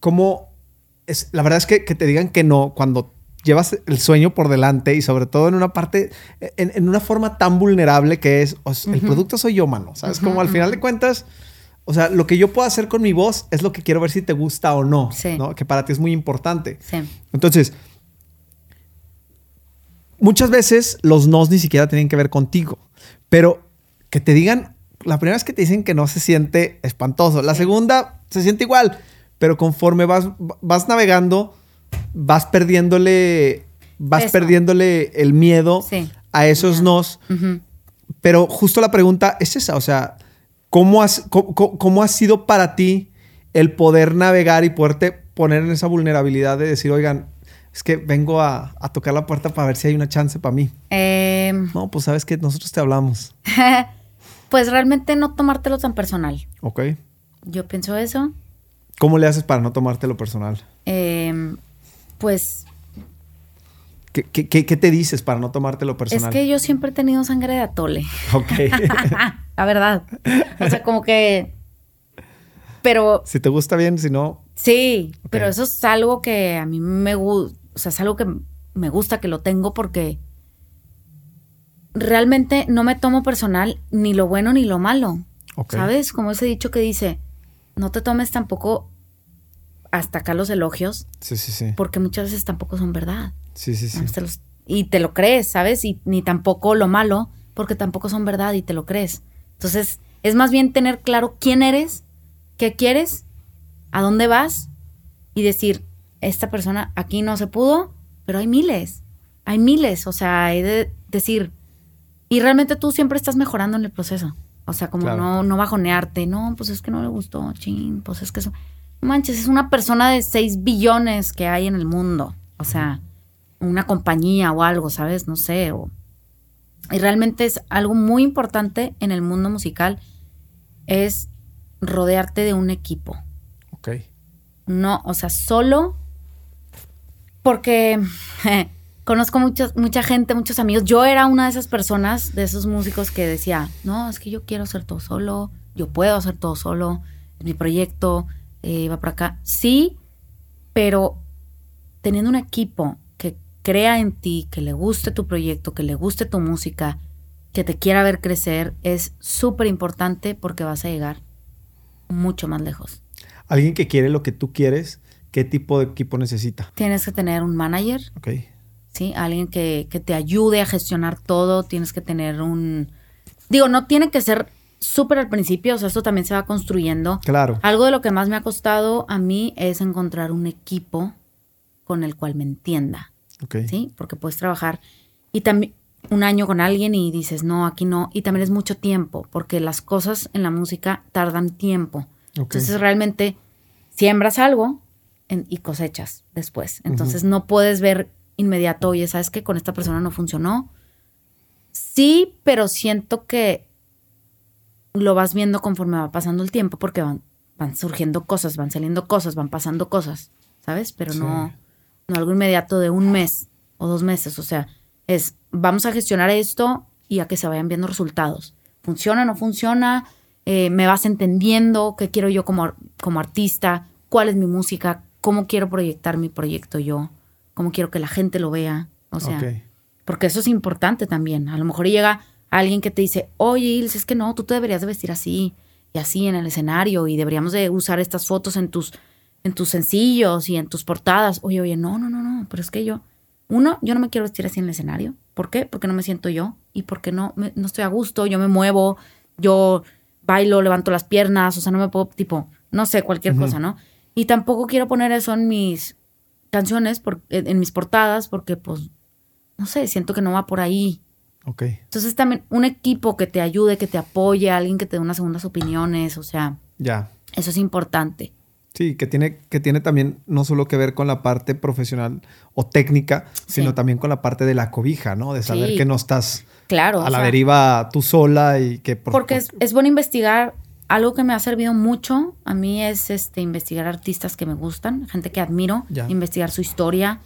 como es, la verdad es que, te digan que no cuando llevas el sueño por delante y sobre todo en una parte, en, una forma tan vulnerable que es, el producto soy yo, mano, ¿sabes? Como al final de cuentas, o sea, lo que yo puedo hacer con mi voz es lo que quiero ver si te gusta o no, ¿no? Que para ti es muy importante. Entonces, muchas veces los nos ni siquiera tienen que ver contigo, pero que te digan la primera vez que te dicen que no se siente espantoso. La segunda se siente igual, pero conforme vas, vas navegando, vas perdiéndole, vas perdiéndole el miedo a esos nos. Pero justo la pregunta es esa, o sea, ¿cómo, has, cómo, ha sido para ti el poder navegar y poderte poner en esa vulnerabilidad de decir, oigan, es que vengo a, tocar la puerta para ver si hay una chance para mí. Em. no, pues sabes que nosotros te hablamos. Pues realmente no tomártelo tan personal. Ok. Yo pienso eso. ¿Cómo le haces para no tomártelo personal? Em, pues... ¿Qué, te dices para no tomártelo personal? Es que yo siempre he tenido sangre de atole. Ok. La verdad. O sea, como que... Pero... Si te gusta bien, si no... Sí, pero eso es algo que a mí me gusta. O sea, es algo que me gusta que lo tengo porque realmente no me tomo personal ni lo bueno ni lo malo. ¿Sabes? Como ese dicho que dice, no te tomes tampoco hasta acá los elogios. Sí, sí, sí. Porque muchas veces tampoco son verdad. Sí, sí, sí. y te lo crees, ¿sabes? Y ni tampoco lo malo, porque tampoco son verdad y te lo crees. Entonces, es más bien tener claro quién eres, qué quieres, a dónde vas y decir, esta persona aquí no se pudo, pero hay miles, hay miles. O sea, hay de decir, y realmente tú siempre estás mejorando en el proceso. O sea, como no, no bajonearte. No, pues es que no le gustó, ching, pues es que eso. Manches, es una persona de 6 billones que hay en el mundo. O sea, una compañía o algo, ¿sabes? No sé. y realmente es algo muy importante en el mundo musical. Es rodearte de un equipo. Ok. No, o sea, solo porque conozco mucha gente, muchos amigos. Yo era una de esas personas, de esos músicos que decía, no, es que yo quiero hacer todo solo, yo puedo hacer todo solo, es mi proyecto, eh, va por acá. Sí, pero teniendo un equipo que crea en ti, que le guste tu proyecto, que le guste tu música, que te quiera ver crecer, es súper importante porque vas a llegar mucho más lejos. Alguien que quiere lo que tú quieres, ¿qué tipo de equipo necesita? Tienes que tener un manager. Ok ¿sí? Alguien que, te ayude a gestionar todo, tienes que tener un... Digo, no tiene que ser súper al principio, o sea, esto también se va construyendo. Claro. Algo de lo que más me ha costado a mí es encontrar un equipo con el cual me entienda. Ok. ¿Sí? Porque puedes trabajar y también un año con alguien y dices, no, aquí no. Y también es mucho tiempo, porque las cosas en la música tardan tiempo. Entonces realmente siembras algo y cosechas después. Entonces no puedes ver inmediato, oye, ¿sabes que con esta persona no funcionó? Sí, pero siento que lo vas viendo conforme va pasando el tiempo porque van, van surgiendo cosas, van saliendo cosas, van pasando cosas, ¿sabes? Pero no, no algo inmediato de un mes o dos meses, o sea, es vamos a gestionar esto y a que se vayan viendo resultados. ¿Funciona, no funciona? Eh, ¿Me vas entendiendo? ¿Qué quiero yo como, como artista? ¿Cuál es mi música? ¿Cómo quiero proyectar mi proyecto yo? cómo quiero que la gente lo vea. O sea, porque eso es importante también. A lo mejor llega alguien que te dice, oye, Ilse, es que no, tú te deberías de vestir así y así en el escenario y deberíamos de usar estas fotos en tus, en tus sencillos y en tus portadas. Oye, oye, no, no, no, no, pero es que yo, uno, yo no me quiero vestir así en el escenario. ¿Por qué? Porque no me siento yo y porque no, no estoy a gusto, yo me muevo, yo bailo, levanto las piernas, o sea, no me puedo, tipo, no sé, cualquier cosa, ¿no? Y tampoco quiero poner eso en mis canciones, en mis portadas, porque pues, no sé, siento que no va por ahí. Ok. Entonces también un equipo que te ayude, que te apoye, alguien que te dé unas segundas opiniones, o sea, Ya. eso es importante. Sí, que tiene, que tiene también no solo que ver con la parte profesional o técnica, sino Sí. también con la parte de la cobija, ¿no? De saber Sí. que no estás Claro. a la sea, deriva tú sola y que... por- Porque es, es bueno investigar. Algo que me ha servido mucho a mí es este investigar artistas que me gustan, gente que admiro, Ya. investigar su historia,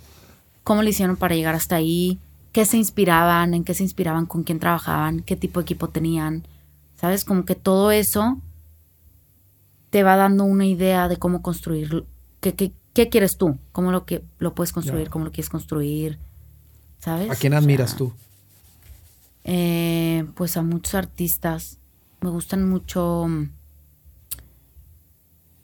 cómo le hicieron para llegar hasta ahí, qué se inspiraban, en qué se inspiraban, con quién trabajaban, qué tipo de equipo tenían. ¿Sabes? Como que todo eso te va dando una idea de cómo construir, qué, qué, qué quieres tú, cómo lo que lo puedes construir, cómo lo quieres construir. ¿Sabes? ¿A quién O admiras sea, tú? eh, pues a muchos artistas. Me gustan mucho, mm,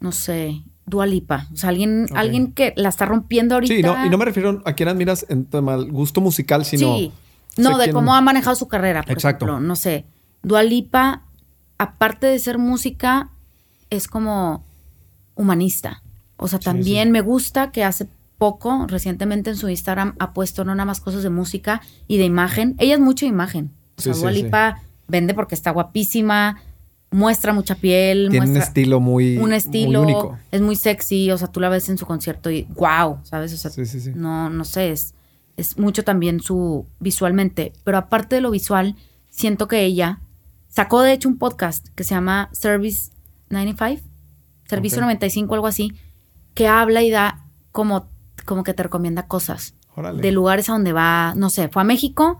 no sé, Dualipa. O sea, alguien, alguien que la está rompiendo ahorita. Sí, no, y no me refiero a quién admiras en tema gusto musical, sino... Sí. No, de quién- cómo ha manejado su carrera, por Exacto. ejemplo. No sé. Dualipa, aparte de ser música, es como humanista. O sea, también sí. me gusta que hace poco, recientemente en su Instagram, ha puesto no nada más cosas de música y de imagen. Ella es mucho imagen. O sea, Sí, sí, Dua sí. Lipa vende porque está guapísima, muestra mucha piel, Tiene un muestra estilo muy, un muy estilo, único. es muy sexy, o sea, tú la ves en su concierto y wow, ¿sabes? O sea, Sí, sí, sí. no, no sé, es, es mucho también su visualmente, pero aparte de lo visual, siento que ella sacó de hecho un podcast que se llama Service 95, Servicio Ok. 95, algo así, que habla y da como, como que te recomienda cosas Órale. de lugares a donde va, no sé, fue a México,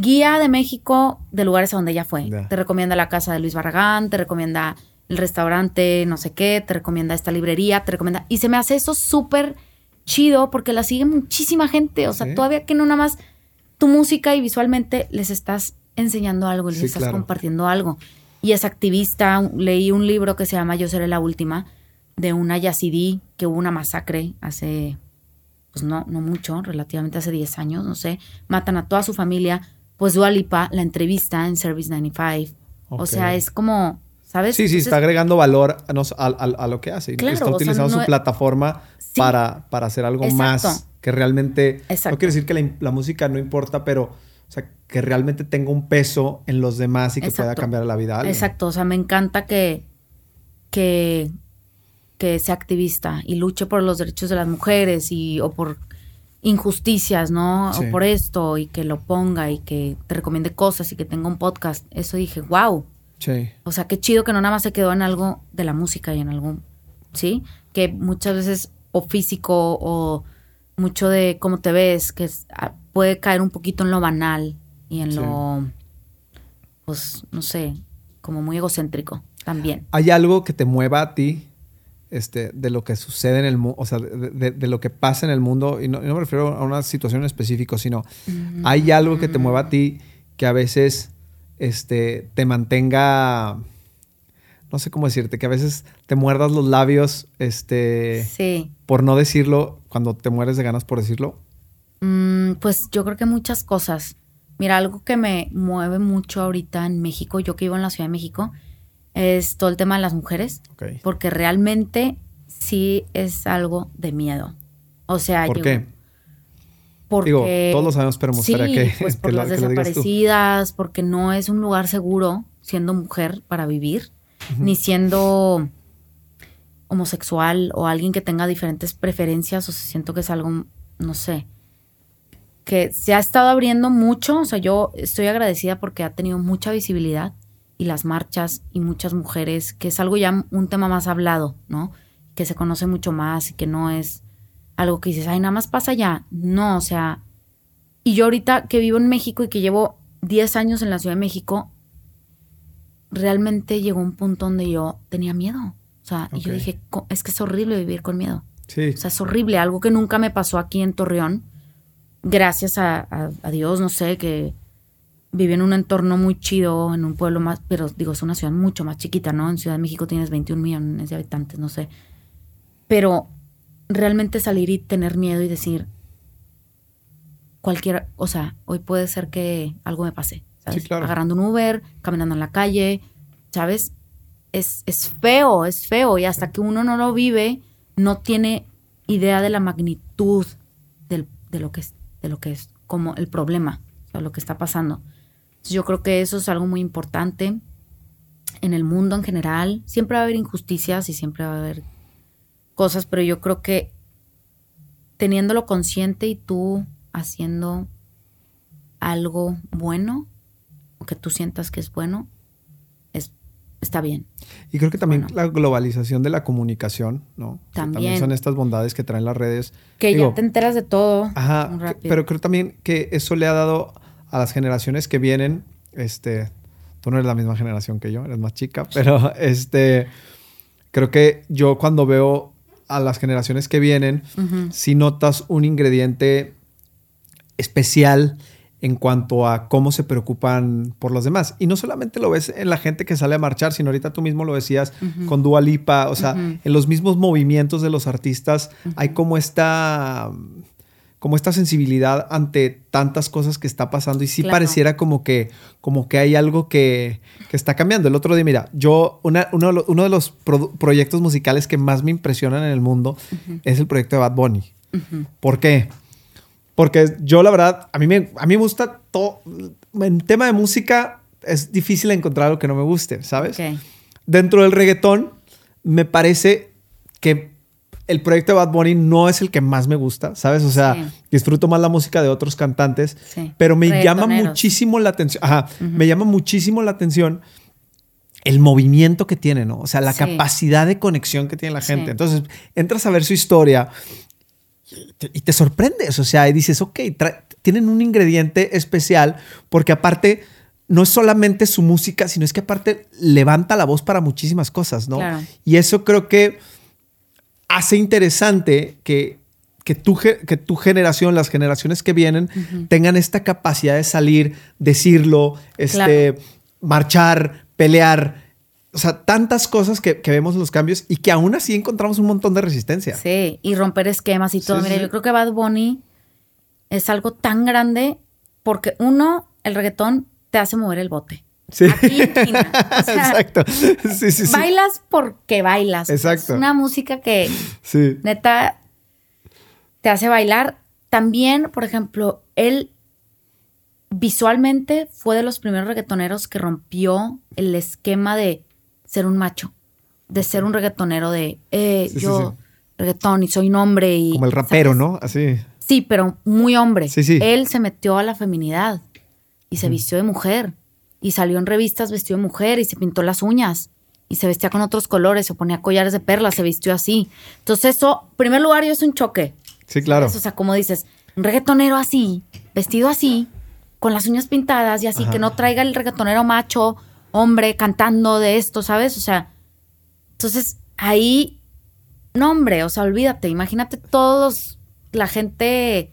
guía de México de lugares a donde ella fue. Te recomienda la casa de Luis Barragán, te recomienda el restaurante, no sé qué, te recomienda esta librería, te recomienda... Y se me hace eso súper chido porque la sigue muchísima gente. O sea, Sí. todavía que no nada más tu música y visualmente les estás enseñando algo, les Sí, estás claro. compartiendo algo. Y es activista. Leí un libro que se llama Yo seré la última, de una yazidí que hubo una masacre hace pues no, no mucho, relativamente hace 10 años, no sé, matan a toda su familia, pues Dua Lipa la entrevista en Service 95. O Ok. sea, es como, ¿sabes? Sí, sí, Entonces, está agregando valor a, nos- a- a- a lo que hace. Claro, está o sea, utilizando no su plataforma Sí. para, para hacer algo Exacto. más que realmente... Exacto. No quiere decir que la, la música no importa, pero o sea, que realmente tenga un peso en los demás y que pueda cambiar la vida a alguien. Exacto, o sea, me encanta que, que, que sea activista y luche por los derechos de las mujeres y, o por injusticias, ¿no? Sí. O por esto y que lo ponga y que te recomiende cosas y que tenga un podcast. Eso dije, wow. Sí. O sea, qué chido que no nada más se quedó en algo de la música y en algo, ¿sí? Que muchas veces o físico o mucho de cómo te ves, que es- ah, puede caer un poquito en lo banal y en Sí. lo, pues, no sé, como muy egocéntrico también. ¿Hay algo que te mueva a ti este, de lo que sucede en el mundo, o sea, de, de- de lo que pasa en el mundo? Y no, y no me refiero a una situación en específico, sino hay algo que te mueva a ti que a veces este, te mantenga, no sé cómo decirte, que a veces te muerdas los labios este, Sí. por no decirlo cuando te mueres de ganas por decirlo. Mm, pues yo creo que muchas cosas. Mira, algo que me mueve mucho ahorita en México, yo que vivo en la Ciudad de México, es todo el tema de las mujeres. Porque realmente sí es algo de miedo. O sea, ¿Por yo- qué? Porque, Digo, todos lo sabemos, pero me sí, que, pues que por las que desaparecidas, porque no es un lugar seguro siendo mujer para vivir, ni siendo homosexual o alguien que tenga diferentes preferencias, o sea, siento que es algo, no sé, que se ha estado abriendo mucho, o sea, yo estoy agradecida porque ha tenido mucha visibilidad y las marchas y muchas mujeres, que es algo ya un tema más hablado, ¿no? Que se conoce mucho más y que no es algo que dices, ay, nada más pasa ya. No, o sea, y yo ahorita que vivo en México y que llevo 10 años en la Ciudad de México, realmente llegó un punto donde yo tenía miedo. O sea, y yo dije, "Co- es que es horrible vivir con miedo. Sí. O sea, es horrible, algo que nunca me pasó aquí en Torreón. gracias a, Dios, no sé, que viví en un entorno muy chido, en un pueblo más, pero digo, es una ciudad mucho más chiquita, ¿no? En Ciudad de México tienes 21 millones de habitantes, no sé. Pero realmente salir y tener miedo y decir, cualquier, o sea, hoy puede ser que algo me pase, ¿sabes? Sí, claro. Agarrando un Uber, caminando en la calle, ¿sabes? Es, es feo, es feo y hasta que uno no lo vive, no tiene idea de la magnitud del, de, lo que es, de lo que es como el problema, o sea, lo que está pasando. Yo creo que eso es algo muy importante en el mundo en general. Siempre va a haber injusticias y siempre va a haber cosas, pero yo creo que teniéndolo consciente y tú haciendo algo bueno o que tú sientas que es bueno, es, está bien. Y creo que también la globalización de la comunicación, ¿no? También. son estas bondades que traen las redes. Que ya te enteras de todo. Ajá. pero creo también que eso le ha dado a las generaciones que vienen, este, tú no eres la misma generación que yo, eres más chica, pero este, creo que yo cuando veo a las generaciones que vienen, si notas un ingrediente especial en cuanto a cómo se preocupan por los demás. Y no solamente lo ves en la gente que sale a marchar, sino ahorita tú mismo lo decías con Dua Lipa, o sea, en los mismos movimientos de los artistas hay como esta como esta sensibilidad ante tantas cosas que está pasando y sí pareciera como que, como que hay algo que, está cambiando. El otro día, mira, yo, uno, de los proyectos musicales que más me impresionan en el mundo es el proyecto de Bad Bunny. ¿Por qué? Porque yo, la verdad, a mí me, a mí me gusta todo. En tema de música, es difícil encontrar algo que no me guste, ¿sabes? Dentro del reggaetón, me parece que el proyecto de Bad Bunny no es el que más me gusta, ¿sabes? O sea, disfruto más la música de otros cantantes, pero me llama muchísimo la atención. Ajá, me llama muchísimo la atención el movimiento que tiene, ¿no? O sea, la capacidad de conexión que tiene la gente. Entonces, entras a ver su historia y te sorprendes, o sea, y dices, ok, tienen un ingrediente especial porque aparte no es solamente su música, sino es que aparte levanta la voz para muchísimas cosas, ¿no? Y eso creo que hace interesante que, que, tu, que tu generación, las generaciones que vienen, tengan esta capacidad de salir, decirlo, este, marchar, pelear, o sea, tantas cosas que, vemos en los cambios y que aún así encontramos un montón de resistencia. Sí, y romper esquemas y todo. Mira, yo creo que Bad Bunny es algo tan grande porque uno, el reggaetón te hace mover el bote. Sí. Exacto. Sí, sí, bailas porque bailas. Exacto. Es una música que neta te hace bailar. También, por ejemplo, él visualmente fue de los primeros reggaetoneros que rompió el esquema de ser un macho, de ser un reggaetonero de, eh, yo reggaetón y soy un hombre y... Como el rapero, ¿no? Así. Sí, pero muy hombre. Sí, sí. Él se metió a la feminidad y se vistió de mujer y salió en revistas vestido de mujer y se pintó las uñas y se vestía con otros colores, se ponía collares de perlas, se vistió así. Entonces eso, en primer lugar, yo es un choque. Sí, claro. O sea, como dices, un reggaetonero así, vestido así, con las uñas pintadas y así, que no traiga el reggaetonero macho hombre cantando de esto, ¿sabes? O sea, entonces ahí, no hombre, o sea, olvídate, imagínate todos, la gente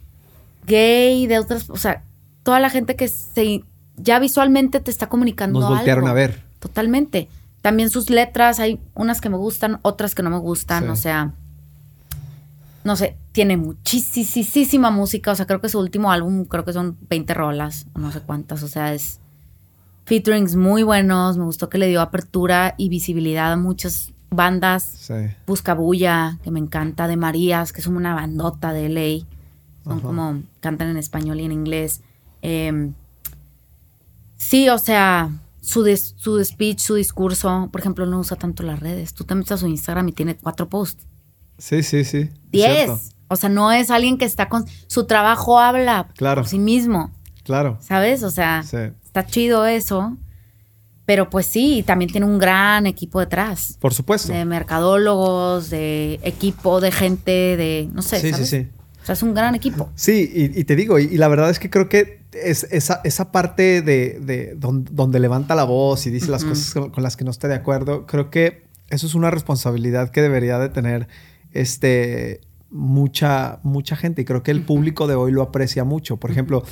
gay, de otras, o sea, toda la gente que se, ya visualmente te está comunicando. Nos voltearon a ver. Totalmente. También sus letras, hay unas que me gustan, otras que no me gustan, o sea, no sé, tiene muchísima música, o sea, creo que su último álbum, creo que son 20 rolas, no sé cuántas, o sea, es featurings muy buenos. Me gustó que le dio apertura y visibilidad a muchas bandas. Sí. Buscabulla, que me encanta, de Marías, que son una bandota de LA. Son como, cantan en español y en inglés. Em, sí, o sea, su, su speech, su discurso, por ejemplo, no usa tanto las redes. Tú te metes a su Instagram y tiene cuatro posts. Sí, sí, sí. Diez. O sea, no es alguien que está con... Su trabajo habla claro. por sí mismo. Claro. ¿Sabes? O sea, sí está chido eso. Pero pues sí, también tiene un gran equipo detrás. Por supuesto. De mercadólogos, de equipo, de gente, de, no sé. Sí, sí, sí. O sea, es un gran equipo. Sí, y, te digo, y, la verdad es que creo que es esa, esa parte de, donde, levanta la voz y dice las cosas con, las que no esté de acuerdo, creo que eso es una responsabilidad que debería de tener este mucha, mucha gente y creo que el público de hoy lo aprecia mucho. Por ejemplo,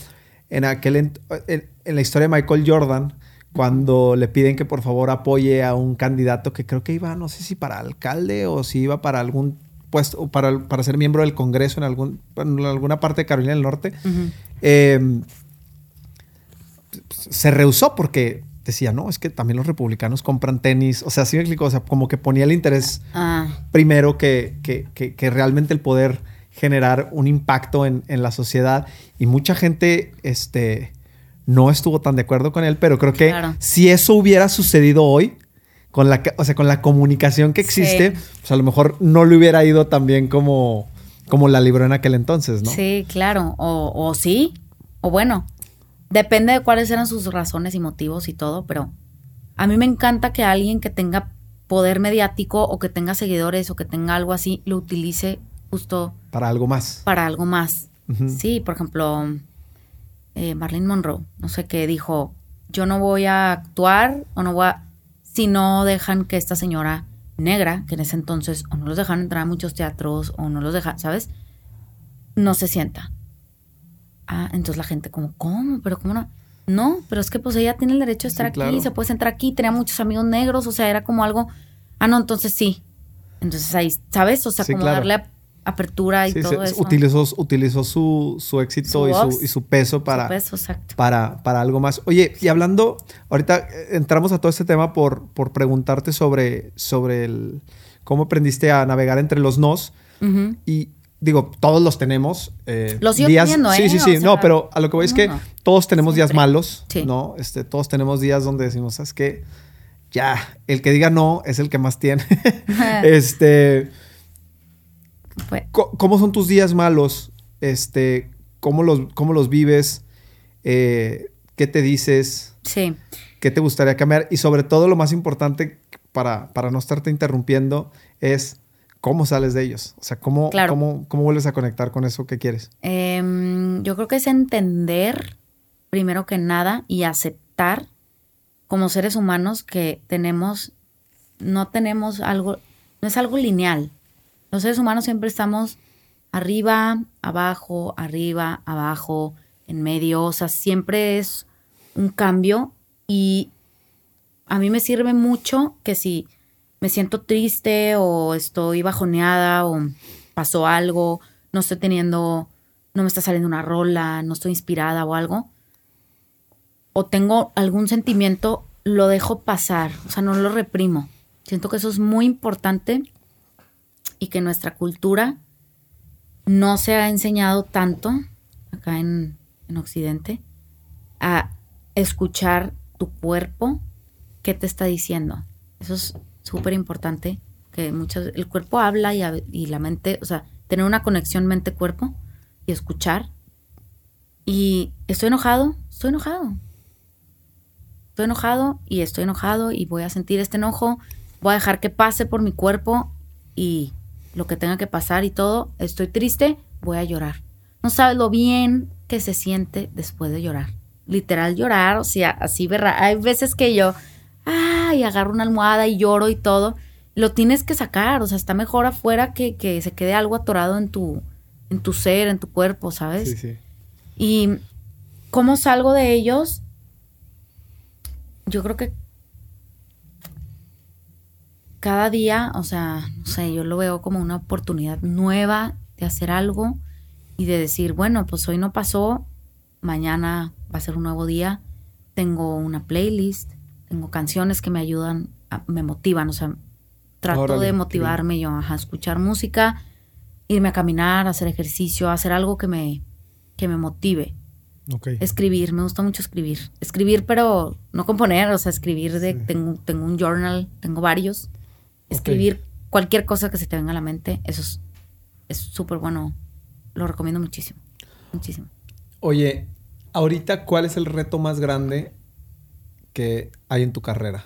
en aquel en, la historia de Michael Jordan, cuando le piden que por favor apoye a un candidato que creo que iba, no sé si para alcalde o si iba para algún puesto, para, para ser miembro del Congreso en, algún, en alguna parte de Carolina del Norte, em, se rehusó porque decía, no, es que también los republicanos compran tenis. O sea, sí me explico, o sea, como que ponía el interés ah. primero que, que, que, realmente el poder generar un impacto en, en, la sociedad. Y mucha gente este, no estuvo tan de acuerdo con él, pero creo que si eso hubiera sucedido hoy, con la, o sea, con la comunicación que existe, pues a lo mejor no le hubiera ido tan bien como, como la libró en aquel entonces, ¿no? Sí, claro. O, o sí, o bueno, Depende de cuáles eran sus razones y motivos y todo, pero a mí me encanta que alguien que tenga poder mediático o que tenga seguidores o que tenga algo así lo utilice justo para algo más. Para algo más. Sí, por ejemplo, eh, Marlene Monroe, no sé qué dijo, yo no voy a actuar o no voy a si no dejan que esta señora negra, que en ese entonces o no los dejan entrar a muchos teatros o no los dejan, ¿sabes? No se sienta. Ah, entonces la gente como, ¿cómo? ¿Pero cómo no? No, pero es que pues ella tiene el derecho de estar aquí, se puede sentar aquí, tenía muchos amigos negros, o sea, era como algo, ah, no, entonces sí. Entonces ahí, ¿sabes? O sea, como darle apertura y todo eso. Utilizó, utilizó su, su éxito y, su, y, su, peso para, para, para algo más. Oye, y hablando, ahorita eh, entramos a todo este tema por, por preguntarte sobre, sobre el, cómo aprendiste a navegar entre los nos. Y digo, todos los tenemos. Eh, los días, ¿eh? Sí, sí, sí. no, pero a lo que voy es que todos tenemos días malos, ¿no? Este, todos tenemos días donde decimos, ¿sabes qué? Ya, el que diga no es el que más tiene. este. ¿Cómo son tus días malos? Este, ¿cómo los, cómo los vives? Eh, ¿Qué te dices? Sí. ¿Qué te gustaría cambiar? Y sobre todo, lo más importante para, para no estarte interrumpiendo es ¿Cómo sales de ellos? O sea, ¿cómo, cómo, cómo vuelves a conectar con eso que quieres? Em, yo creo que es entender, primero que nada, y aceptar como seres humanos que tenemos, no tenemos algo, no es algo lineal. Los seres humanos siempre estamos arriba, abajo, arriba, abajo, en medio, o sea, siempre es un cambio y a mí me sirve mucho que si me siento triste o estoy bajoneada o pasó algo, no estoy teniendo, no me está saliendo una rola, no estoy inspirada o algo, o tengo algún sentimiento, lo dejo pasar, o sea, no lo reprimo. Siento que eso es muy importante y que nuestra cultura no se ha enseñado tanto acá en, en Occidente a escuchar tu cuerpo, qué te está diciendo. Eso es súper importante, que muchas, el cuerpo habla y, y, la mente, o sea, tener una conexión mente-cuerpo y escuchar. Y estoy enojado, estoy enojado. Estoy enojado y estoy enojado y voy a sentir este enojo, voy a dejar que pase por mi cuerpo y lo que tenga que pasar y todo. Estoy triste, voy a llorar. No sabes lo bien que se siente después de llorar. Literal llorar, o sea, así, ¿verdad? Hay veces que yo y agarro una almohada y lloro y todo, lo tienes que sacar, o sea, está mejor afuera que, que se quede algo atorado en tu, en tu ser, en tu cuerpo, ¿sabes? Sí, sí. Y cómo salgo de ellos, yo creo que cada día, o sea, no sé, yo lo veo como una oportunidad nueva de hacer algo y de decir, bueno, pues hoy no pasó, mañana va a ser un nuevo día, tengo una playlist, tengo canciones que me ayudan, me motivan, o sea, trato de motivarme yo a escuchar música, irme a caminar, hacer ejercicio, hacer algo que me, que me motive. Escribir, me gusta mucho escribir. Escribir, pero no componer, o sea, escribir de, tengo, tengo un journal, tengo varios. Escribir cualquier cosa que se te venga a la mente, eso es súper bueno. Lo recomiendo muchísimo, muchísimo. Oye, ahorita, ¿cuál es el reto más grande que hay en tu carrera?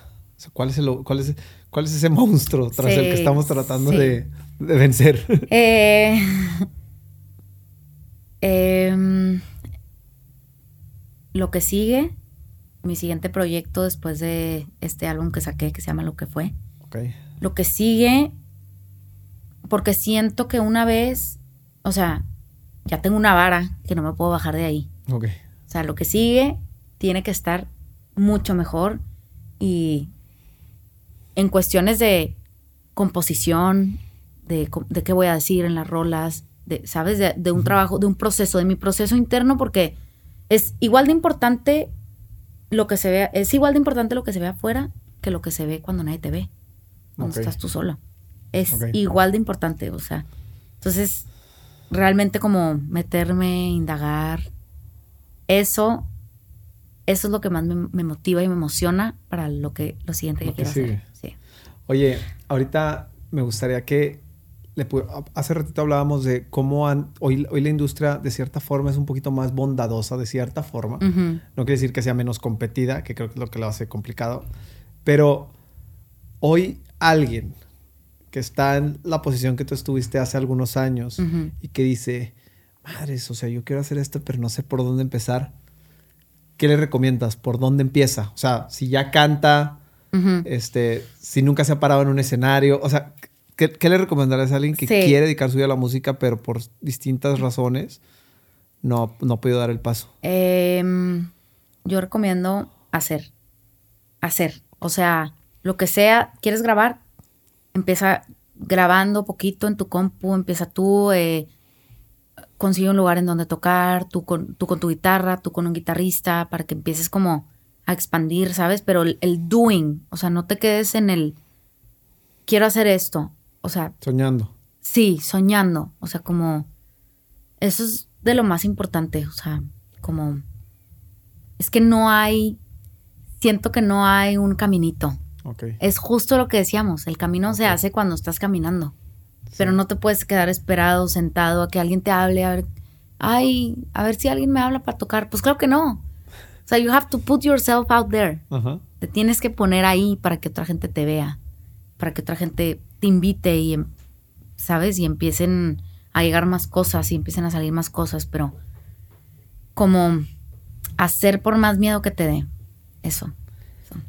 ¿cuál, es el, cuál, es, ¿Cuál es ese monstruo tras el que estamos tratando de, vencer? Eh, em, lo que sigue, mi siguiente proyecto después de este álbum que saqué que se llama Lo que fue. Lo que sigue, porque siento que una vez o sea, ya tengo una vara que no me puedo bajar de ahí. Ok. O sea, lo que sigue tiene que estar mucho mejor y en cuestiones de composición, de, de qué voy a decir en las rolas, de, ¿sabes? De, de un trabajo, de un proceso, de mi proceso interno, porque es igual de importante lo que se vea, es igual de importante lo que se ve afuera que lo que se ve cuando nadie te ve, cuando Ok. estás tú solo. Es Ok. igual de importante, o sea. Entonces, realmente como meterme, indagar, eso, eso es lo que más me, me motiva y me emociona para lo que lo siguiente que Lo que quiero hacer. sigue. Sí. Oye, ahorita me gustaría que le hace ratito hablábamos de cómo han- hoy, hoy la industria de cierta forma es un poquito más bondadosa de cierta forma. Ujú. No quiere decir que sea menos competida, que creo que es lo que lo hace complicado. Pero hoy alguien que está en la posición que tú estuviste hace algunos años y que dice, madres, o sea, yo quiero hacer esto, pero no sé por dónde empezar. ¿Qué le recomiendas? ¿Por dónde empieza? O sea, si ya canta, este, si nunca se ha parado en un escenario, o sea, ¿qué, qué le recomendarías a alguien que Sí. quiere dedicar su vida a la música, pero por distintas razones no, no ha podido dar el paso? Em, yo recomiendo hacer. Hacer. O sea, lo que sea, ¿quieres grabar? Empieza grabando poquito en tu compu, empieza tú, eh, consigue un lugar en donde tocar, tú con, tú con tu guitarra, tú con un guitarrista, para que empieces como a expandir, ¿sabes? Pero el, el doing, o sea, no te quedes en el, quiero hacer esto. O sea, Soñando. Sí, soñando. O sea, como. Eso es de lo más importante. O sea, como. Es que no hay. Siento que no hay un caminito. Es justo lo que decíamos. El camino se hace cuando estás caminando. Pero no te puedes quedar esperado, sentado, a que alguien te hable. A ver. Ay, a ver si alguien me habla para tocar. Pues claro que no. O sea, you have to put yourself out there. Te tienes que poner ahí para que otra gente te vea, para que otra gente te invite y, em- ¿sabes? Y empiecen a llegar más cosas y empiecen a salir más cosas, pero como hacer por más miedo que te dé. Eso.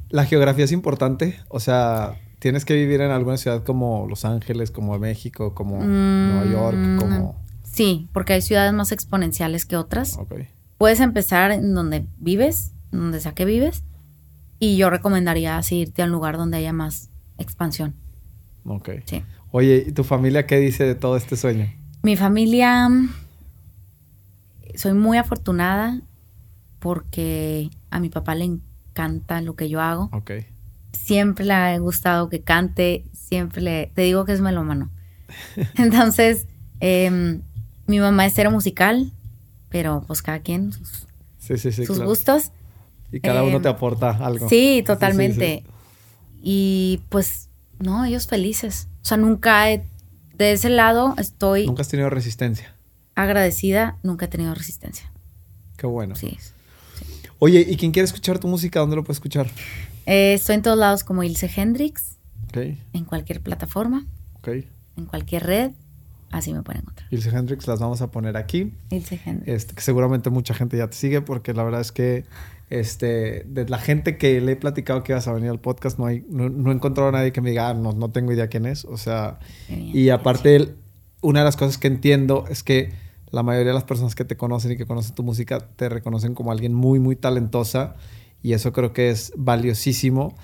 La geografía es importante, o sea, tienes que vivir en alguna ciudad como Los Ángeles, como México, como Nueva York, Mm, como... Sí, porque hay ciudades más exponenciales que otras. Puedes empezar en donde vives, donde sea que vives, y yo recomendaría así irte a un lugar donde haya más expansión. Ok. Sí. Oye, ¿y tu familia qué dice de todo este sueño? Mi familia, soy muy afortunada porque a mi papá le encanta lo que yo hago. Siempre le ha gustado que cante, siempre le, te digo que es melómano. Entonces, em, mi mamá es cero musical, pero pues cada quien sus, Sí, sí, sí. sus claro. gustos. Y cada uno Eh, te aporta algo. Sí, totalmente. Y pues, no, ellos felices. O sea, nunca he, de ese lado estoy Nunca has tenido resistencia. agradecida, nunca he tenido resistencia. Qué bueno. Sí. Oye, ¿y quien quiere escuchar tu música, dónde lo puede escuchar? Eh, estoy en todos lados como Ilse Hendrix, Ok, en cualquier plataforma, ok. en cualquier red, así me pueden encontrar. Ilse Hendrix las vamos a poner aquí. Ilse Hendrix. Este, que seguramente mucha gente ya te sigue porque la verdad es que este, de la gente que le he platicado que ibas a venir al podcast, no, hay, no, no he encontrado a nadie que me diga, "Ah, no, no tengo idea quién es. O sea, bien. y aparte, una de las cosas que entiendo es que la mayoría de las personas que te conocen y que conocen tu música te reconocen como alguien muy, muy talentosa. Y eso creo que es valiosísimo.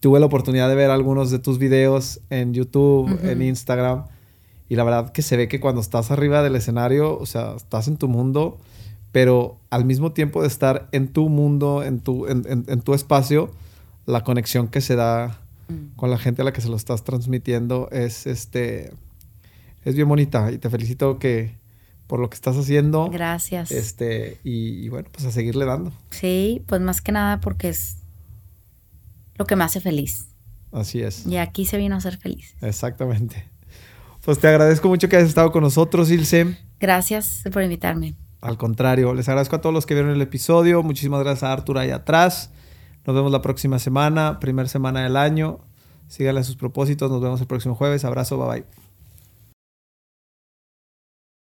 Tuve la oportunidad de ver algunos de tus videos en YouTube, en Instagram. Y la verdad que se ve que cuando estás arriba del escenario, o sea, estás en tu mundo, pero al mismo tiempo de estar en tu mundo, en tu, en, en- en tu espacio, la conexión que se da Mm. con la gente a la que se lo estás transmitiendo es este es bien bonita y te felicito que por lo que estás haciendo. Gracias. este y, y bueno pues a seguirle dando. Sí, pues más que nada porque es lo que me hace feliz. así es. Y aquí se vino a ser feliz. exactamente. Pues te agradezco mucho que hayas estado con nosotros Ilse. Gracias por invitarme. al contrario les agradezco a todos los que vieron el episodio. Muchísimas gracias a Artur ahí atrás. Nos vemos la próxima semana primer semana del año. Síganle sus propósitos. Nos vemos el próximo jueves. Abrazo bye bye